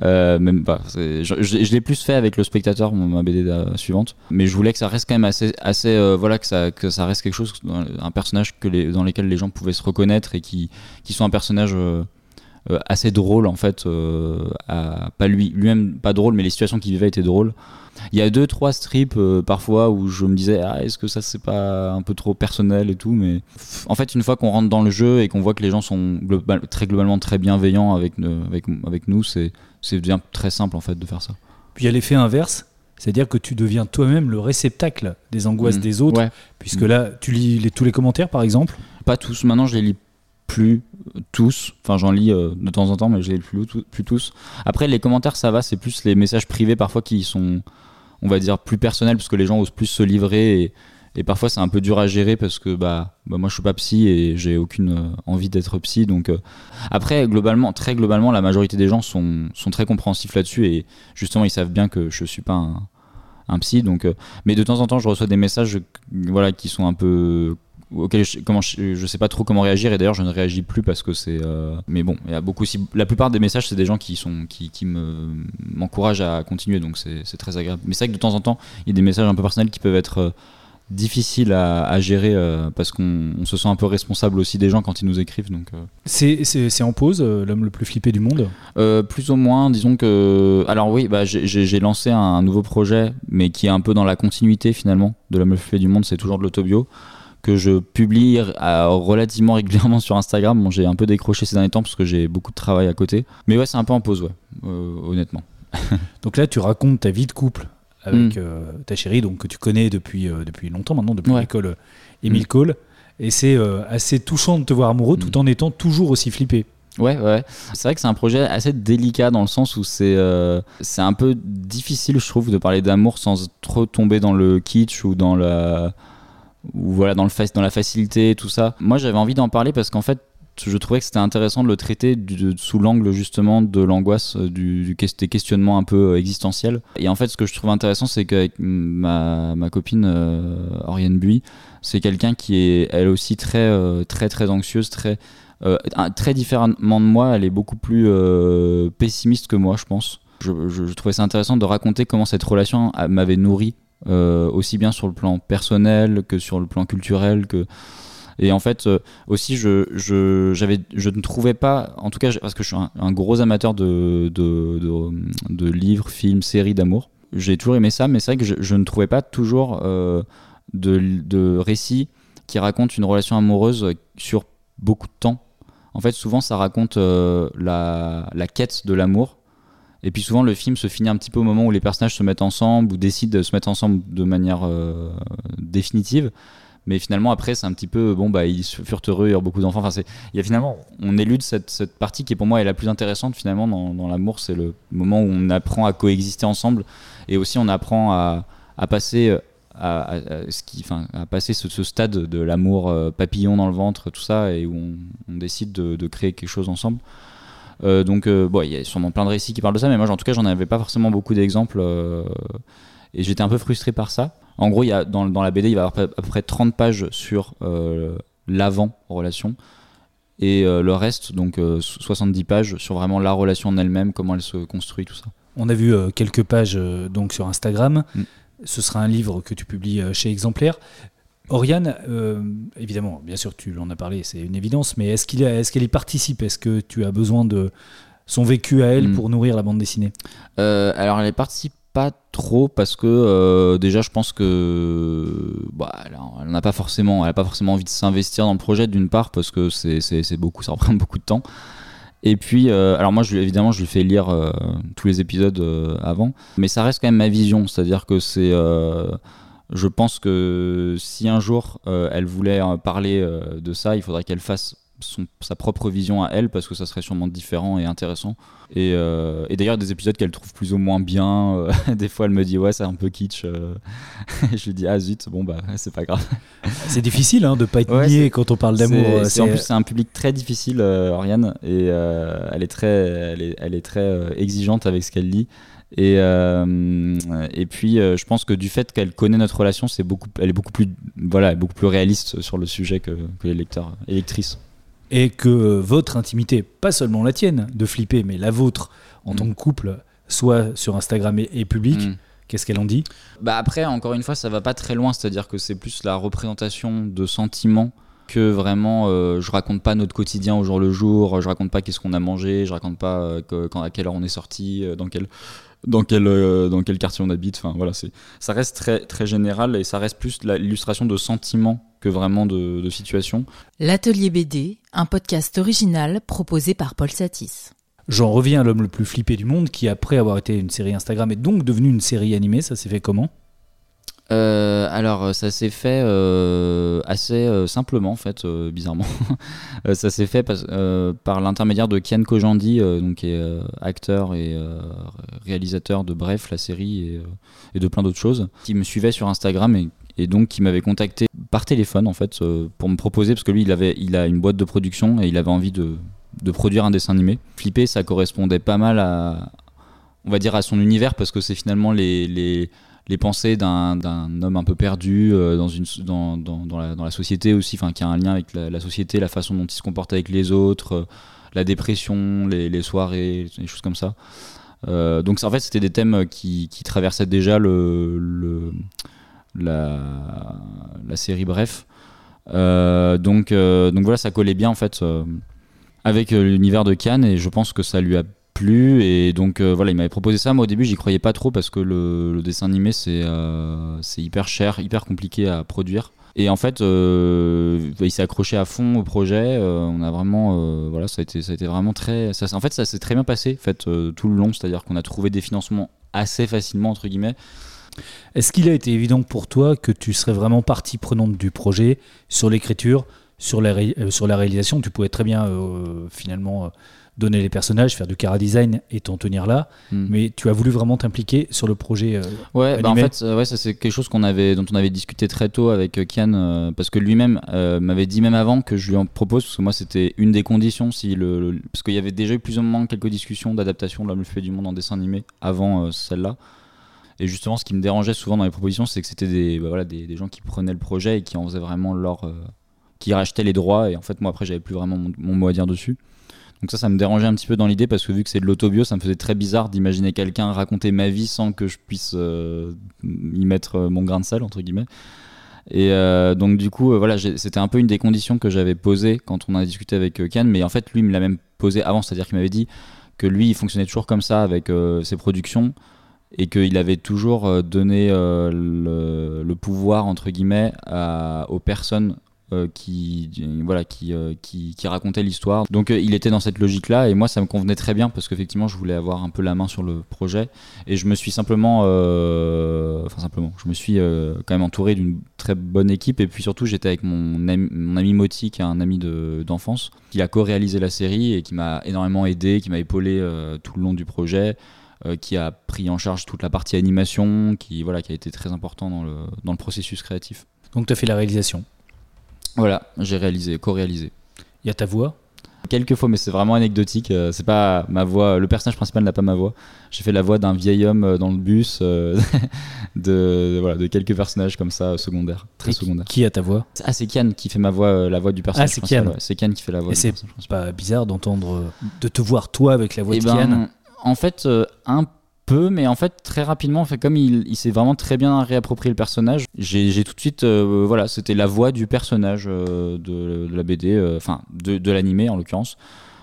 Euh, même pas. Je, l'ai plus fait avec le spectateur, ma BD suivante, mais je voulais que ça reste quand même assez, assez euh, voilà, que ça, que ça reste quelque chose, un personnage que dans lequel les gens pouvaient se reconnaître et qui, qui sont un personnage euh, assez drôle en fait, pas lui, lui-même pas drôle, mais les situations qu'il vivait étaient drôles. Il y a deux trois strips parfois où je me disais ah, est-ce que ça c'est pas un peu trop personnel et tout mais en fait une fois qu'on rentre dans le jeu et qu'on voit que les gens sont très globalement très bienveillants avec nous c'est c'est bien très simple en fait de faire ça. Puis il y a l'effet inverse, c'est-à-dire que tu deviens toi-même le réceptacle des angoisses mmh. des autres, puisque mmh. là, tu lis les, tous les commentaires par exemple Pas tous, maintenant je les lis plus tous, enfin j'en lis euh, de temps en temps, mais je les lis plus, plus tous. Après les commentaires ça va, c'est plus les messages privés parfois qui sont, on va dire, plus personnels, parce que les gens osent plus se livrer et, et parfois c'est un peu dur à gérer parce que bah, bah moi je suis pas psy et j'ai aucune euh, envie d'être psy donc euh. après globalement très globalement la majorité des gens sont, sont très compréhensifs là-dessus et justement ils savent bien que je suis pas un, psy donc euh. mais de temps en temps je reçois des messages voilà qui sont un peu je, comment je, sais pas trop comment réagir et d'ailleurs je ne réagis plus parce que c'est mais bon il y a beaucoup la plupart des messages c'est des gens qui sont qui, qui me m'encouragent à continuer donc c'est très agréable mais c'est vrai que de temps en temps il y a des messages un peu personnels qui peuvent être difficile à, gérer euh, parce qu'on se sent un peu responsable aussi des gens quand ils nous écrivent. Donc, euh. c'est, en pause, euh, l'homme le plus flippé du monde? Plus ou moins, disons que. Alors oui, bah, j'ai, lancé un, nouveau projet, mais qui est un peu dans la continuité finalement de l'homme le plus flippé du monde, c'est toujours de l'autobio que je publie relativement régulièrement sur Instagram. Bon, j'ai un peu décroché ces derniers temps parce que j'ai beaucoup de travail à côté. Mais ouais, c'est un peu en pause, ouais, honnêtement. Donc là, tu racontes ta vie de couple avec mm. euh, ta chérie, donc que tu connais depuis, euh, depuis longtemps maintenant, depuis l'école euh, Émile mm. Cole. Et c'est assez touchant de te voir amoureux tout mm. en étant toujours aussi flippé. Ouais, ouais. C'est vrai que c'est un projet assez délicat dans le sens où c'est c'est un peu difficile, je trouve, de parler d'amour sans trop tomber dans le kitsch ou dans la ou voilà dans le dans la facilité tout ça. Moi, j'avais envie d'en parler parce qu'en fait, je trouvais que c'était intéressant de le traiter sous l'angle justement de l'angoisse, euh, des questionnements un peu euh, existentiels. Et en fait, ce que je trouve intéressant, c'est qu'avec ma, copine euh, Oriane Buis, c'est quelqu'un qui est elle aussi très très très anxieuse, très très différemment de moi. Elle est beaucoup plus pessimiste que moi, je pense. Je, je, trouvais ça intéressant de raconter comment cette relation m'avait nourri aussi bien sur le plan personnel que sur le plan culturel que et en fait, euh, aussi, je, je, je ne trouvais pas, en tout cas, parce que je suis un, gros amateur de, de, de, livres, films, séries d'amour. J'ai toujours aimé ça, mais c'est vrai que je, ne trouvais pas toujours euh, de, récits qui racontent une relation amoureuse sur beaucoup de temps. En fait, souvent, ça raconte euh, la, la quête de l'amour. Et puis souvent, le film se finit un petit peu au moment où les personnages se mettent ensemble ou décident de se mettre ensemble de manière définitive mais finalement après c'est un petit peu bon bah ils furent heureux il y beaucoup d'enfants. Enfin c'est il y a finalement on élude cette, cette partie qui pour moi est la plus intéressante finalement dans, l'amour. C'est le moment où on apprend à coexister ensemble et aussi on apprend à, passer à, ce qui enfin à passer ce, stade de l'amour euh, papillon dans le ventre tout ça et où on, décide de, créer quelque chose ensemble. Euh, donc euh, bon il y a sûrement plein de récits qui parlent de ça mais moi en tout cas j'en avais pas forcément beaucoup d'exemples et j'étais un peu frustré par ça en gros, il y a, dans, dans, la BD, il va y avoir à peu près 30 pages sur euh, l'avant-relation. Et euh, le reste, donc 70 euh, pages sur vraiment la relation en elle-même, comment elle se construit, tout ça. On a vu quelques pages donc sur Instagram. Mm. Ce sera un livre que tu publies chez Exemplaire. Oriane, évidemment, bien sûr, tu en as parlé, c'est une évidence, mais est-ce qu'il est-ce qu'elle y participe? Est-ce que tu as besoin de son vécu à elle Mm. pour nourrir la bande dessinée? Euh, alors elle participe pas trop parce que euh, déjà je pense que bah, elle n'a pas forcément elle pas forcément envie de s'investir dans le projet d'une part parce que c'est beaucoup ça reprend beaucoup de temps. Et puis euh, alors moi je, évidemment je lui fais lire euh, tous les épisodes avant. Mais ça reste quand même ma vision. C'est à dire que c'est je pense que si un jour elle voulait parler de ça il faudrait qu'elle fasse son- sa propre vision à elle parce que ça serait sûrement différent et intéressant et, euh, et d'ailleurs, des épisodes qu'elle trouve plus ou moins bien. euh, des fois, elle me dit Ouais, c'est un peu kitsch. euh. je lui dis Ah zut, bon, bah, c'est pas grave. C'est difficile hein, de pas être Ouais, c'est- quand on parle d'amour. C'est- en plus, c'est un public très difficile, Oriane. Et elle est très, elle est, elle est très exigeante avec ce qu'elle lit. Et, euh, et puis, euh, je pense que du fait qu'elle connaît notre relation, c'est beaucoup, elle est beaucoup plus, voilà, beaucoup plus réaliste sur le sujet que, que les lecteurs et lectrices. Et que votre intimité, pas seulement la tienne de flipper, mais la vôtre en Mm. tant que couple, soit sur Instagram et, et public, Mm. qu'est-ce qu'elle en dit? Bah après, encore une fois, ça va pas très loin, c'est-à-dire que c'est plus la représentation de sentiments que vraiment euh, je raconte pas notre quotidien au jour le jour, je raconte pas qu'est-ce qu'on a mangé, je raconte pas euh, que- quand, à quelle heure on est sorti, euh, dans quel dans quel euh, dans quel quartier on habite, enfin voilà, c'est ça reste très très général et ça reste plus l'illustration de sentiments que vraiment de, de situations. L'Atelier BD, un podcast original proposé par Paul Satis. J'en reviens à l'homme le plus flippé du monde, qui après avoir été une série Instagram est donc devenu une série animée. Ça s'est fait comment? Euh, alors ça s'est fait euh, assez euh, simplement en fait, euh, bizarrement. Ça s'est fait euh, par l'intermédiaire de Kian Kojandi, euh, donc qui est euh, acteur et euh, réalisateur de Bref, la série et, euh, et de plein d'autres choses, qui me suivait sur Instagram et, et donc qui m'avait contacté par téléphone en fait euh, pour me proposer parce que lui il avait il a une boîte de production et il avait envie de, de produire un dessin animé. Flipper ça correspondait pas mal à on va dire à son univers parce que c'est finalement les, les les pensées d'un homme un peu perdu euh, dans, une, dans, dans, dans la, société aussi, enfin qui a un lien avec la, société, la façon dont il se comporte avec les autres, euh, la dépression, les, les soirées, des choses comme ça. Donc en fait c'était des thèmes qui, qui traversaient déjà le, la, série Bref. Euh, donc, euh, donc voilà, ça collait bien en fait euh, avec l'univers de Cannes et je pense que ça lui a plu et donc voilà il m'avait proposé ça. Moi au début j'y croyais pas trop parce que le, dessin animé c'est c'est hyper cher hyper compliqué à produire. Et en fait euh, il s'est accroché à fond au projet on a vraiment voilà ça a été ça a été vraiment très en fait ça s'est très bien passé en fait tout le long c'est à dire qu'on a trouvé des financements assez facilement entre guillemets Est-ce qu'il a été évident pour toi que tu serais vraiment partie prenante du projet sur l'écriture, sur la, ré- euh, sur la réalisation? Tu pouvais très bien euh, finalement euh, donner les personnages, faire du cara design et t'en tenir là, Hmm. mais tu as voulu vraiment t'impliquer sur le projet. euh, Ouais, bah en fait, ouais, ça c'est quelque chose qu'on avait, dont on avait discuté très tôt avec Kian, parce que lui-même m'avait dit même avant que je lui en propose, parce que moi c'était une des conditions, si le, le- parce qu'il y avait déjà eu plus ou moins quelques discussions d'adaptation de l'homme le fait du monde en dessin animé avant celle-là. Et justement, ce qui me dérangeait souvent dans les propositions, c'est que c'était des, bah voilà, des, gens qui prenaient le projet et qui en faisaient vraiment leur, euh, qui rachetaient les droits. Et en fait, moi après, j'avais plus vraiment mon, mot à dire dessus. Donc ça, ça me dérangeait un petit peu dans l'idée parce que vu que c'est de l'autobio, ça me faisait très bizarre d'imaginer quelqu'un raconter ma vie sans que je puisse euh, y mettre euh, mon grain de sel entre guillemets. Et donc du coup, voilà, c'était un peu une des conditions que j'avais posées quand on a discuté avec euh, Cannes, mais en fait, lui il me l'a même posé avant, c'est-à-dire qu'il m'avait dit que lui, il fonctionnait toujours comme ça avec ses productions et qu'il avait toujours euh, donné euh, le, pouvoir entre guillemets aux personnes euh, qui voilà qui, qui, qui racontaient l'histoire. Donc il était dans cette logique là et moi ça me convenait très bien parce qu'effectivement je voulais avoir un peu la main sur le projet. Et je me suis simplement enfin simplement je me suis quand même entouré d'une très bonne équipe. Et puis surtout j'étais avec mon ami, mon ami Moti qui est un ami de- d'enfance qui a co-réalisé la série et qui m'a énormément aidé qui m'a épaulé tout le long du projet euh, qui a pris en charge toute la partie animation, qui, voilà, qui a été très important dans le, dans le processus créatif. Donc tu as fait la réalisation. Voilà, j'ai réalisé, co-réalisé. Il y a ta voix? Quelques fois, mais c'est vraiment anecdotique. euh, c'est pas ma voix. Le personnage principal n'a pas ma voix. J'ai fait la voix d'un vieil homme euh, dans le bus, euh, de, voilà, de quelques personnages comme ça, secondaires, très Et secondaires. Qui a ta voix? Ah, c'est Kian qui fait ma voix, la voix du personnage Ah, c'est principal, Kian. ouais. C'est Kian qui fait la voix Et c'est pas bizarre d'entendre, de te voir toi avec la voix Eh de ben, Kian? En fait, euh, un peu, mais en fait très rapidement, comme il, s'est vraiment très bien réapproprié le personnage, j'ai tout de suite, euh, voilà, c'était la voix du personnage euh, de, la BD, enfin de, de l'animé en l'occurrence.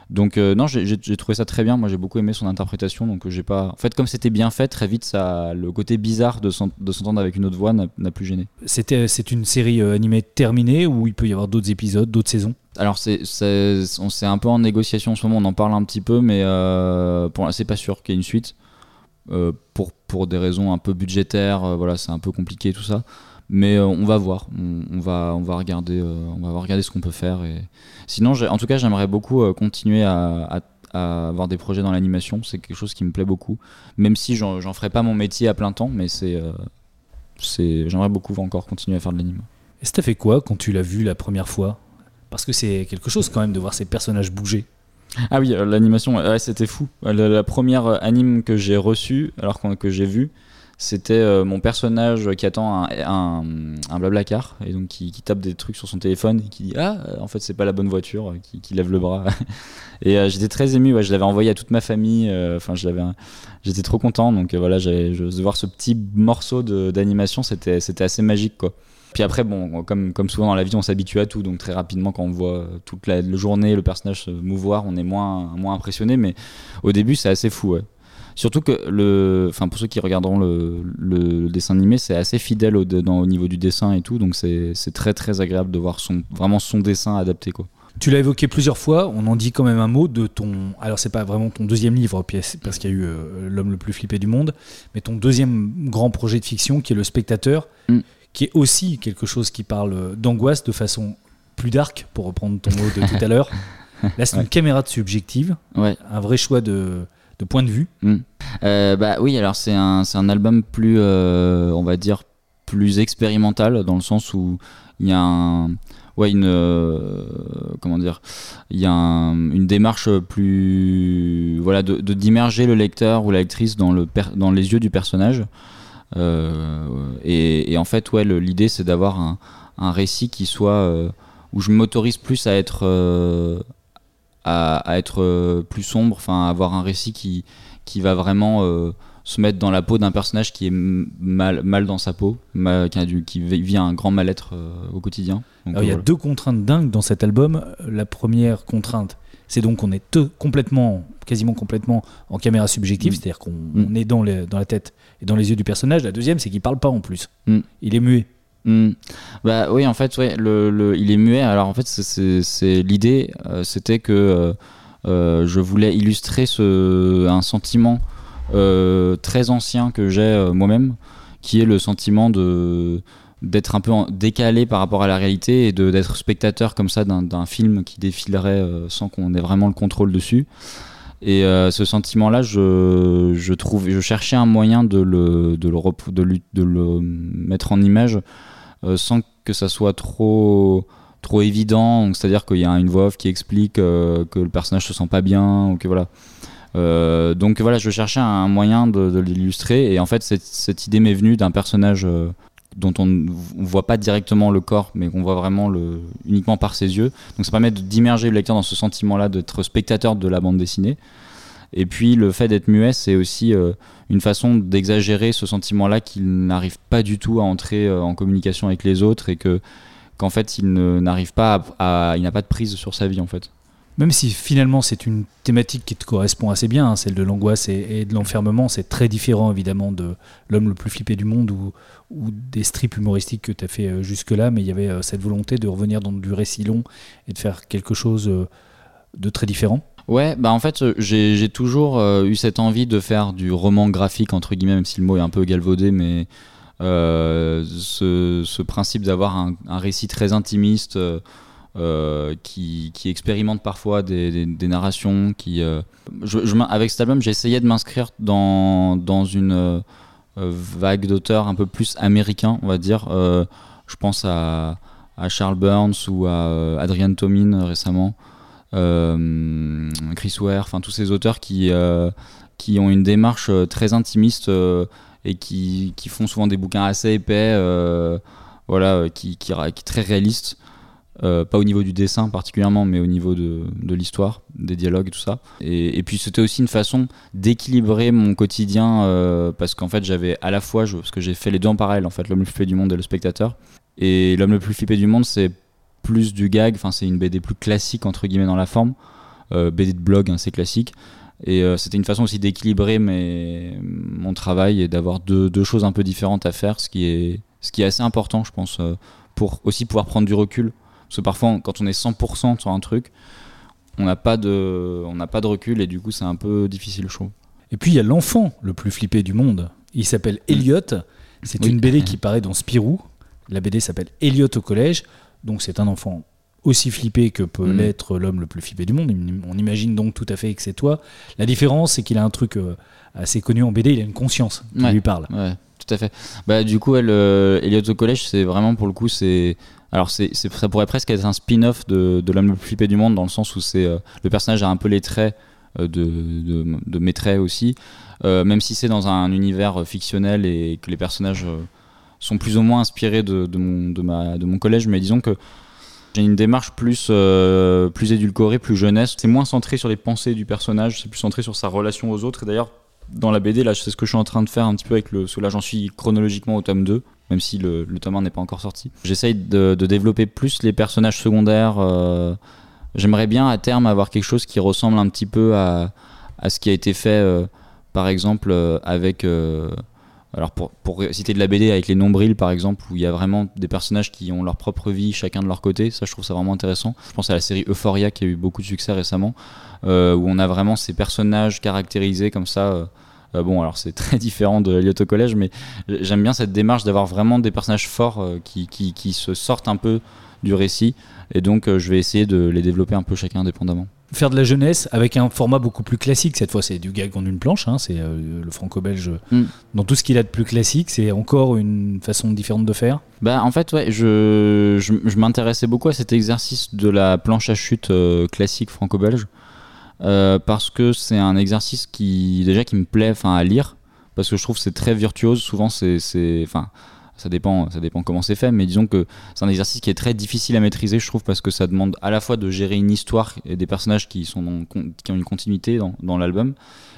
Donc non, j'ai trouvé ça très bien. Moi, j'ai beaucoup aimé son interprétation. Donc j'ai pas. En fait, comme c'était bien fait, très vite, ça, le côté bizarre de s'entendre avec une autre voix n'a plus gêné. C'était, c'est une série animée terminée ou il peut y avoir d'autres épisodes, d'autres saisons? Alors c'est, on un peu en négociation en ce moment, on en parle un petit peu, mais euh, pour c'est pas sûr qu'il y ait une suite. Euh, pour, pour des raisons un peu budgétaires, euh, voilà, c'est un peu compliqué tout ça. Mais euh, on va voir, on, va, on, va regarder, on va regarder ce qu'on peut faire. Et... Sinon, en tout cas, j'aimerais beaucoup continuer à, avoir des projets dans l'animation. C'est quelque chose qui me plaît beaucoup. Même si j'en, ferai pas mon métier à plein temps, mais c'est, c'est, j'aimerais beaucoup encore continuer à faire de l'anime. Et ça fait quoi quand tu l'as vu la première fois? Parce que c'est quelque chose quand même de voir ces personnages bouger. Ah oui, euh, l'animation, c'était fou. La, première euh, anime que j'ai reçue, alors que j'ai vu, c'était euh, mon personnage qui attend un, un, un blablacar et donc qui, tape des trucs sur son téléphone et qui dit Ah, en fait, c'est pas la bonne voiture, qui, lève le bras. et j'étais très ému, je l'avais envoyé à toute ma famille, enfin, j'étais trop content. Donc voilà, de voir ce petit morceau d'animation, c'était assez magique quoi. Puis après, bon, comme, comme souvent dans la vie, on s'habitue à tout. Donc très rapidement, quand on voit toute la, journée le personnage se mouvoir, on est moins, moins impressionné. Mais au début, c'est assez fou. Ouais. Surtout que, le, enfin, pour ceux qui regarderont le, le dessin animé, c'est assez fidèle au, dans, au niveau du dessin et tout. Donc c'est très très agréable de voir son, vraiment son dessin adapté. Quoi. Tu l'as évoqué plusieurs fois, on en dit quand même un mot de ton. Alors, c'est pas vraiment ton deuxième livre, parce qu'il y a eu euh, L'homme le plus flippé du monde, mais ton deuxième grand projet de fiction qui est Le Spectateur, mm qui est aussi quelque chose qui parle d'angoisse de façon plus dark, pour reprendre ton mot de tout à l'heure. Là, c'est une caméra de subjective, un vrai choix de, de point de vue. Hmm. Euh, bah oui, alors c'est un, un, album plus, euh, on va dire, plus expérimental, dans le sens où il y a un, ouais, une, euh, comment dire, il y a une démarche plus, voilà, de d'immerger le lecteur ou la lectrice dans, le dans les yeux du personnage. Euh, et, en fait, ouais, l'idée c'est d'avoir un, un, récit qui soit où je m'autorise plus à être euh, à, être plus sombre, enfin avoir un récit qui qui va vraiment se mettre dans la peau d'un personnage qui est mal, mal dans sa peau, qui, a du, qui, vit un grand mal-être au quotidien. il y a deux contraintes dingues dans cet album. La première contrainte, c'est donc qu'on est complètement, quasiment complètement en caméra subjective, mm. c'est-à-dire qu'on mm. est dans, dans la tête et dans les yeux du personnage. La deuxième, c'est qu'il parle pas en plus. Mm. Il est muet. Bah oui, en fait, ouais, le, il est muet. Alors en fait, c'est l'idée, euh, c'était que euh, euh, je voulais illustrer ce, un sentiment très ancien que j'ai moi-même, qui est le sentiment de d'être un peu décalé par rapport à la réalité et d'être spectateur comme ça d'un film qui défilerait sans qu'on ait vraiment le contrôle dessus. Et ce sentiment-là, je, je, je cherchais un moyen de le, de le, de le mettre en image sans que ça soit trop, trop évident. C'est-à-dire qu'il y a une voix off qui explique que le personnage se sent pas bien ou que voilà. donc voilà, je cherchais un moyen de, l'illustrer et en fait cette, cette idée m'est venue d'un personnage dont on ne voit pas directement le corps, mais qu'on voit vraiment le, uniquement par ses yeux. Donc ça permet d'immerger le lecteur dans ce sentiment-là, d'être spectateur de la bande dessinée. Et puis le fait d'être muet, c'est aussi euh, une façon d'exagérer ce sentiment-là qu'il n'arrive pas du tout à entrer euh, en communication avec les autres et que qu'en fait il n'arrive pas il n'a pas de prise sur sa vie en fait. Même si finalement c'est une thématique qui te correspond assez bien, hein, celle de l'angoisse et, de l'enfermement, c'est très différent évidemment de L'homme le plus flippé du monde ou, des strips humoristiques que tu as fait euh, jusque-là, mais il y avait cette volonté de revenir dans du récit long et de faire quelque chose de très différent. Ouais, bah en fait, j'ai toujours eu cette envie de faire du roman graphique, entre guillemets, même si le mot est un peu galvaudé, mais ce, principe d'avoir un, récit très intimiste. Euh, qui, qui, expérimente parfois des, des, narrations. Qui, euh, avec cet album, j'ai essayé de m'inscrire dans, dans une euh, vague d'auteurs un peu plus américains, on va dire. je pense à, à, Charles Burns ou à Adrian Tomin récemment, Chris Ware, enfin tous ces auteurs qui, qui ont une démarche très intimiste et qui, qui, font souvent des bouquins assez épais, voilà, qui, qui, très réalistes. Euh, pas au niveau du dessin particulièrement, mais au niveau de, de l'histoire, des dialogues et tout ça. Et, puis c'était aussi une façon d'équilibrer mon quotidien euh, parce qu'en fait j'avais à la fois, je, parce que j'ai fait les deux en parallèle, en fait, l'homme le plus flippé du monde et le spectateur. Et l'homme le plus flippé du monde, c'est plus du gag, enfin c'est une BD plus classique entre guillemets dans la forme, euh, BD de blog, hein, c'est classique. Et euh, c'était une façon aussi d'équilibrer mon travail et d'avoir deux, deux, choses un peu différentes à faire, ce qui est, ce qui est assez important, je pense, euh, pour aussi pouvoir prendre du recul. Parce que parfois, quand on est 100% sur un truc, on n'a pas, de, on pas de recul et du coup, c'est un peu difficile, je trouve. Et puis, il y a l'enfant le plus flippé du monde. Il s'appelle Elliot. C'est oui. une BD qui paraît dans Spirou. La BD s'appelle Elliot au collège. Donc, c'est un enfant aussi flippé que peut mmh. l'être l'homme le plus flippé du monde. On imagine donc tout à fait que c'est toi. La différence, c'est qu'il a un truc euh, assez connu en BD, il a une conscience qui ouais, lui parle. Ouais, tout à fait. Bah, du coup, elle, euh, Elliot au collège, c'est vraiment pour le coup, c'est. Alors, c'est, ça pourrait presque être un spin-off de, de l'homme le plus flippé du monde, dans le sens où c'est, euh, le personnage a un peu les traits de, de, de mes traits aussi, euh, même si c'est dans un univers fictionnel et que les personnages sont plus ou moins inspirés de, de, mon, de, ma, de mon collège, mais disons que j'ai une démarche plus, euh, plus édulcorée, plus jeunesse. C'est moins centré sur les pensées du personnage, c'est plus centré sur sa relation aux autres. Et d'ailleurs, dans la BD, là, c'est ce que je suis en train de faire un petit peu avec le. Là, j'en suis chronologiquement au tome 2, même si le, le tome 1 n'est pas encore sorti. J'essaye de, développer plus les personnages secondaires. Euh, J'aimerais bien à terme avoir quelque chose qui ressemble un petit peu à, à ce qui a été fait, euh, par exemple, avec alors pour, citer de la BD avec les nombrils par exemple, où il y a vraiment des personnages qui ont leur propre vie, chacun de leur côté, ça je trouve ça vraiment intéressant. Je pense à la série Euphoria qui a eu beaucoup de succès récemment, euh, où on a vraiment ces personnages caractérisés comme ça. Euh, euh, bon, alors c'est très différent de Elliot au collège, mais j'aime bien cette démarche d'avoir vraiment des personnages forts qui, qui, se sortent un peu du récit, et donc je vais essayer de les développer un peu chacun indépendamment faire de la jeunesse avec un format beaucoup plus classique. Cette fois, c'est du gag en une planche. Hein, c'est euh, le franco-belge. Mm. Dans tout ce qu'il a de plus classique, c'est encore une façon différente de faire. Bah, en fait, ouais, je, je, je m'intéressais beaucoup à cet exercice de la planche à chute euh, classique franco-belge euh, parce que c'est un exercice qui déjà qui me plaît, enfin à lire, parce que je trouve que c'est très virtuose. Souvent, c'est, enfin ça dépend, ça dépend comment c'est fait, mais disons que c'est un exercice qui est très difficile à maîtriser, je trouve, parce que ça demande à la fois de gérer une histoire et des personnages qui, sont dans, qui ont une continuité dans, dans l'album,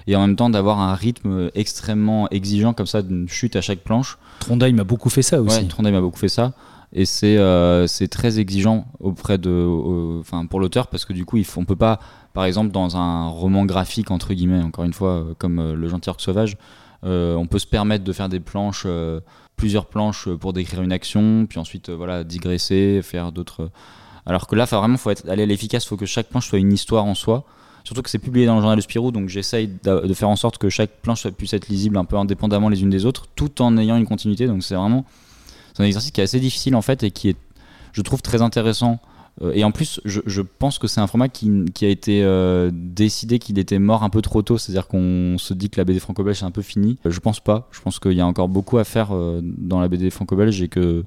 et en même temps d'avoir un rythme extrêmement exigeant comme ça, d'une chute à chaque planche. Trondheim m'a beaucoup fait ça aussi. Ouais, Trondheim m'a beaucoup fait ça. Et c'est euh, très exigeant auprès de, enfin pour l'auteur parce que du coup il faut, on peut pas, par exemple dans un roman graphique entre guillemets, encore une fois comme euh, Le Gentil Orc Sauvage, euh, on peut se permettre de faire des planches euh, plusieurs planches pour décrire une action, puis ensuite euh, voilà digresser, faire d'autres. Alors que là, vraiment, faut être, aller à l'efficace, faut que chaque planche soit une histoire en soi. Surtout que c'est publié dans le journal de Spirou, donc j'essaye de faire en sorte que chaque planche puisse être lisible un peu indépendamment les unes des autres, tout en ayant une continuité. Donc c'est vraiment c'est un exercice qui est assez difficile en fait et qui est, je trouve, très intéressant euh, et en plus, je, pense que c'est un format qui, a été euh, décidé qu'il était mort un peu trop tôt, c'est-à-dire qu'on se dit que la BD franco-belge est un peu finie. Je pense pas. Je pense qu'il y a encore beaucoup à faire euh, dans la BD franco-belge et que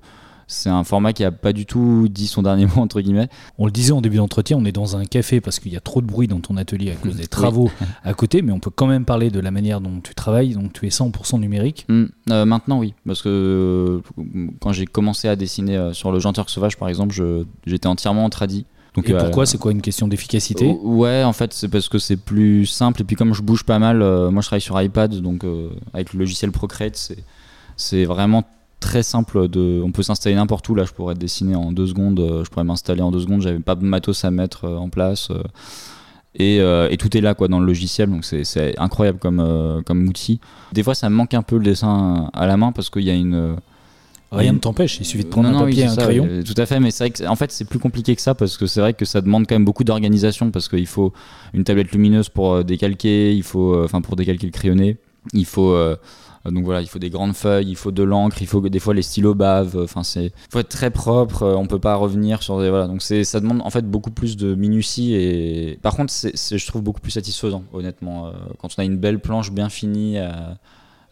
c'est un format qui a pas du tout dit son dernier mot entre guillemets. On le disait en début d'entretien, on est dans un café parce qu'il y a trop de bruit dans ton atelier à cause des travaux oui. à côté, mais on peut quand même parler de la manière dont tu travailles. Donc tu es 100% numérique. Mmh, euh, maintenant oui, parce que euh, quand j'ai commencé à dessiner euh, sur le Genteur sauvage par exemple, j'étais entièrement en tradi. Donc, et pourquoi? C'est quoi une question d'efficacité? Ouais, en fait, c'est parce que c'est plus simple. Et puis, comme je bouge pas mal, euh, moi je travaille sur iPad, donc avec le logiciel Procreate, c'est vraiment très simple. De, on peut s'installer n'importe où. Là, je pourrais dessiner en deux secondes. Euh, je pourrais m'installer en deux secondes. J'avais pas de matos à mettre en place. Et, et, tout est là quoi dans le logiciel donc c'est incroyable comme, comme outil des fois ça me manque un peu le dessin à la main parce qu'il y a une Rien ne t'empêche, il suffit de prendre non, un papier et un ça, crayon. Euh, tout à fait, mais c'est vrai que, en fait, c'est plus compliqué que ça parce que c'est vrai que ça demande quand même beaucoup d'organisation parce qu'il faut une tablette lumineuse pour euh, décalquer, il faut, enfin, pour décalquer le crayonné, il faut. Euh, donc voilà, il faut des grandes feuilles, il faut de l'encre, il faut que des fois les stylos bavent. Enfin, c'est, faut être très propre. On peut pas revenir sur des voilà. Donc ça demande en fait beaucoup plus de minutie et par contre, c'est, je trouve beaucoup plus satisfaisant, honnêtement, quand on a une belle planche bien finie. À,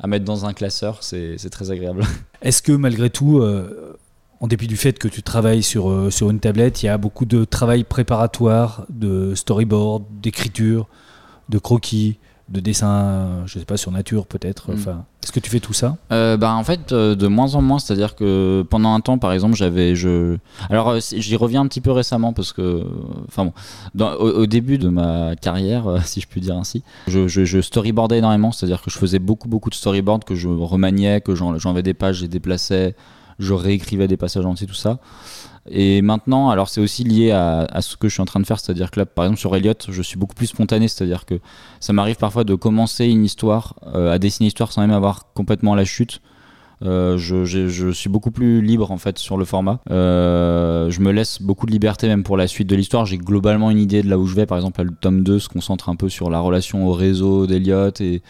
mettre dans un classeur, c'est très agréable. Est-ce que malgré tout, euh, en dépit du fait que tu travailles sur, euh, sur une tablette, il y a beaucoup de travail préparatoire, de storyboard, d'écriture, de croquis, de dessin, je sais pas, sur nature peut-être. Mm. Enfin, est-ce que tu fais tout ça? Euh, bah en fait euh, de moins en moins c'est à dire que pendant un temps par exemple j'avais je alors euh, j'y reviens un petit peu récemment parce que enfin bon dans- au, au début de ma carrière euh, si je puis dire ainsi je, je, je storyboardais énormément c'est à dire que je faisais beaucoup beaucoup de storyboard que je remaniais que j'en- j'enlevais des pages je les déplaçais je réécrivais des passages entiers tout ça et maintenant, alors c'est aussi lié à, ce que je suis en train de faire, c'est-à-dire que là, par exemple, sur Elliot, je suis beaucoup plus spontané, c'est-à-dire que ça m'arrive parfois de commencer une histoire, euh, à dessiner une histoire sans même avoir complètement la chute. Euh, je, suis beaucoup plus libre en fait sur le format. Euh, je me laisse beaucoup de liberté même pour la suite de l'histoire. J'ai globalement une idée de là où je vais. Par exemple, le tome 2 se concentre un peu sur la relation au réseau d'Eliott et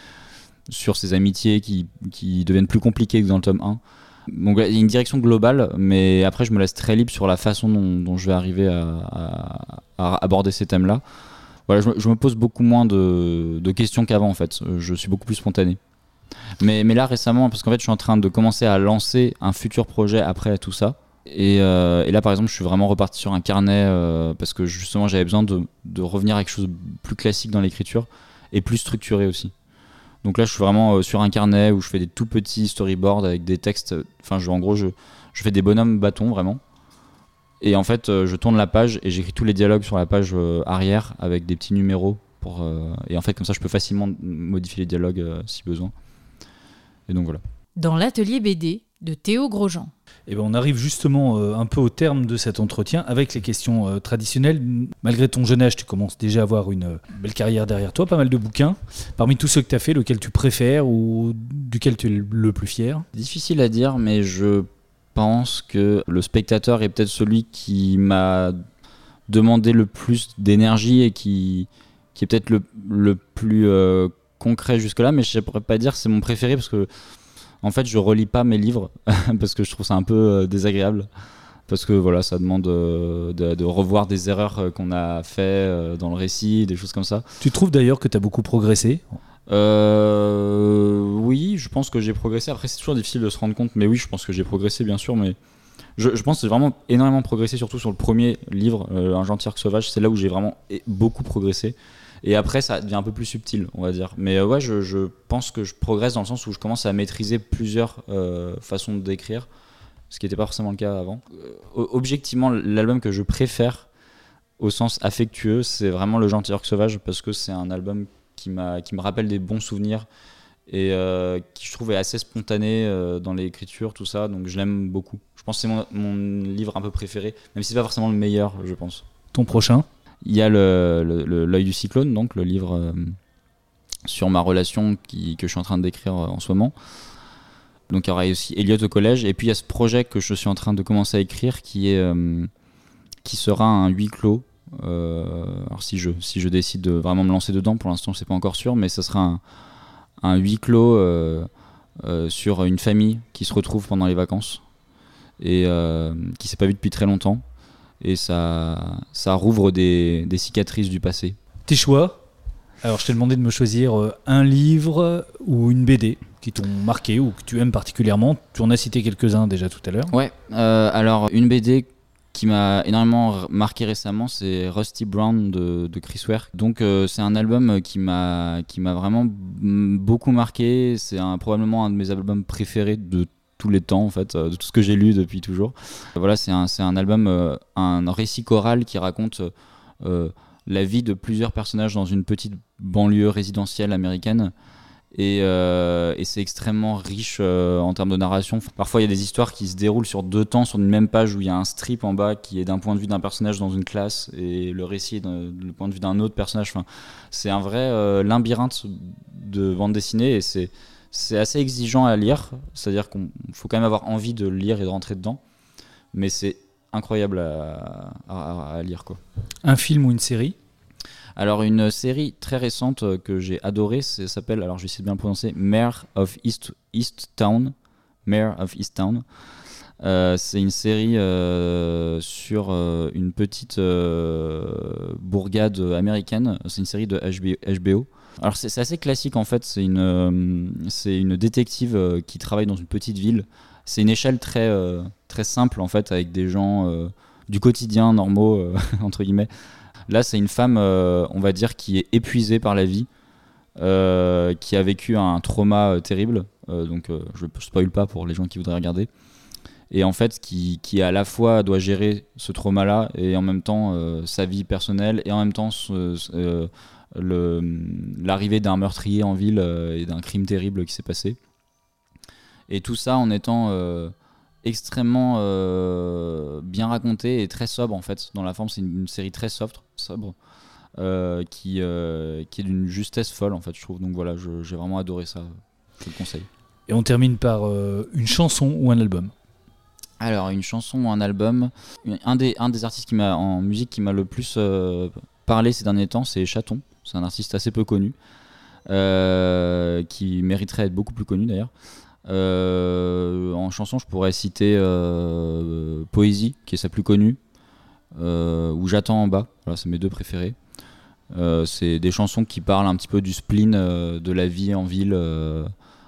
sur ses amitiés qui, qui deviennent plus compliquées que dans le tome 1. Donc il y a une direction globale, mais après je me laisse très libre sur la façon dont, je vais arriver à, aborder ces thèmes-là. Voilà, je, me- pose beaucoup moins de, questions qu'avant en fait. Je suis beaucoup plus spontané. Mais, là récemment, parce qu'en fait je suis en train de commencer à lancer un futur projet après tout ça. Et, euh, là par exemple je suis vraiment reparti sur un carnet euh, parce que justement j'avais besoin de, de revenir à quelque chose de plus classique dans l'écriture et plus structuré aussi. Donc là je suis vraiment euh, sur un carnet où je fais des tout petits storyboards avec des textes. Enfin je, en gros je, fais des bonhommes bâtons vraiment. Et en fait euh, je tourne la page et j'écris tous les dialogues sur la page euh, arrière avec des petits numéros. Et en fait comme ça je peux facilement modifier les dialogues si besoin. Et donc voilà. Dans l'atelier BD de Théo Grosjean. Eh ben, on arrive justement euh, un peu au terme de cet entretien avec les questions euh, traditionnelles. Malgré ton jeune âge, tu commences déjà à avoir une euh, belle carrière derrière toi, pas mal de bouquins. Parmi tous ceux que tu as fait, lequel tu préfères ou duquel tu es le plus fier? Difficile à dire, mais je pense que le spectateur est peut-être celui qui m'a demandé le plus d'énergie et qui, est peut-être le, le plus concret jusque-là, mais je ne pourrais pas dire c'est mon préféré parce que en fait je relis pas mes livres parce que je trouve ça un peu euh, désagréable. Parce que voilà, ça demande euh, de, de revoir des erreurs euh, qu'on a fait dans le récit, des choses comme ça. Tu trouves d'ailleurs que tu as beaucoup progressé? Euh, oui, je pense que j'ai progressé. Après, c'est toujours difficile de se rendre compte, mais oui, je pense que j'ai progressé, bien sûr. Mais je, je pense que j'ai vraiment énormément progressé, surtout sur le premier livre, euh, Un gentil arc sauvage. C'est là où j'ai vraiment beaucoup progressé. Et après, ça devient un peu plus subtil, on va dire. Mais euh, ouais, je, pense que je progresse dans le sens où je commence à maîtriser plusieurs euh, façons d'écrire, ce qui n'était pas forcément le cas avant. Euh, objectivement, l'album que je préfère au sens affectueux, c'est vraiment Le gentil arc sauvage parce que c'est un album qui, qui me rappelle des bons souvenirs et qui je trouve est assez spontané dans l'écriture, tout ça, donc je l'aime beaucoup. Je pense que c'est mon, mon livre un peu préféré, même si c'est pas forcément le meilleur, je pense. Ton prochain? Il y a le, le- L'œil du cyclone, donc le livre euh, sur ma relation qui, que je suis en train décrire euh, en ce moment. Donc il y aura aussi Elliot au collège, et puis il y a ce projet que je suis en train de commencer à écrire qui est euh, qui sera un huis clos. Alors si je si je décide de vraiment me lancer dedans, pour l'instant c'est pas encore sûr, mais ce sera un, huis clos sur une famille qui se retrouve pendant les vacances et qui s'est pas vue depuis très longtemps et ça, ça rouvre des, des cicatrices du passé. Tes choix Alors, je t'ai demandé de me choisir euh, un livre ou une BD qui t'ont marqué ou que tu aimes particulièrement. Tu en as cité quelques-uns déjà tout à l'heure. Ouais, euh, alors une BD qui m'a énormément marqué récemment, c'est Rusty Brown de, de Chris Ware. Donc euh, c'est un album qui m'a qui m'a vraiment beaucoup marqué. C'est probablement un de mes albums préférés de tous les temps en fait, euh, de tout ce que j'ai lu depuis toujours. Voilà, c'est un, un album, euh, un récit choral qui raconte euh, la vie de plusieurs personnages dans une petite banlieue résidentielle américaine. Et, c'est extrêmement riche en termes de narration. Parfois, il y a des histoires qui se déroulent sur deux temps, sur une même page où il y a un strip en bas qui est d'un point de vue d'un personnage dans une classe et le récit est du point de vue d'un autre personnage. Enfin, c'est un vrai labyrinthe de bande dessinée et c'est c'est assez exigeant à lire. C'est-à-dire qu'il faut quand même avoir envie de le lire et de rentrer dedans. Mais c'est incroyable à, à- à lire, quoi. Un film ou une série? Alors une série très récente que j'ai adorée, c'est- s'appelle, alors je vais essayer de bien le prononcer, Mayor of East, East Town. Mayor of East Town. Euh, c'est une série euh, sur euh, une petite bourgade américaine. C'est une série de HBO. HBO. Alors c'est assez classique en fait. C'est une, euh, c'est une détective euh, qui travaille dans une petite ville. C'est une échelle très, euh, très simple en fait avec des gens du quotidien normaux entre guillemets. Là, c'est une femme, on va dire, qui est épuisée par la vie, qui a vécu un trauma terrible. donc je ne spoil pas pour les gens qui voudraient regarder et en fait qui, à la fois doit gérer ce trauma-là et en même temps euh, sa vie personnelle et en même temps euh, l'arrivée d'un meurtrier en ville euh, et d'un crime terrible qui s'est passé. Et tout ça en étant extrêmement bien raconté et très sobre en fait. Dans la forme, c'est une, série très soft, sobre. qui, qui est d'une justesse folle en fait je trouve donc voilà j'ai vraiment adoré ça je le conseille et on termine par une chanson ou un album? Alors, une chanson ou un album. Un des, artistes qui m'a, en musique qui m'a le plus euh, parlé ces derniers temps, c'est Chaton. C'est un artiste assez peu connu, euh, qui mériterait d'être beaucoup plus connu d'ailleurs. Euh, en chanson, je pourrais citer Poésie, qui est sa plus connue, ou J'attends en bas. Voilà, c'est mes deux préférés. c'est des chansons qui parlent un petit peu du spleen de la vie en ville,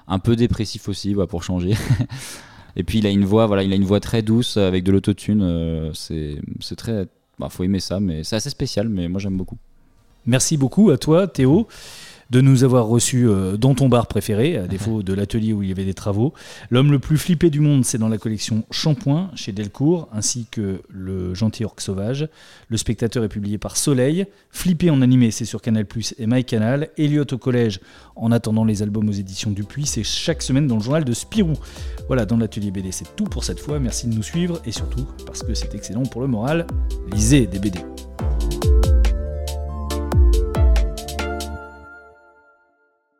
un peu dépressif aussi, pour changer. Et puis il a une voix, voilà, il a une voix très douce avec de l'autotune. Euh, c'est, très, bah, faut aimer ça, mais c'est assez spécial. Mais moi j'aime beaucoup. Merci beaucoup à toi, Théo de nous avoir reçus euh, dans ton bar préféré, à défaut de l'atelier où il y avait des travaux. L'homme le plus flippé du monde, c'est dans la collection Shampoing chez Delcourt, ainsi que Le Gentil Orc Sauvage. Le spectateur est publié par Soleil. Flippé en animé, c'est sur Canal Plus et MyCanal. Elliot au collège, en attendant les albums aux éditions Dupuis, c'est chaque semaine dans le journal de Spirou. Voilà, dans l'atelier BD, c'est tout pour cette fois. Merci de nous suivre et surtout, parce que c'est excellent pour le moral, lisez des BD.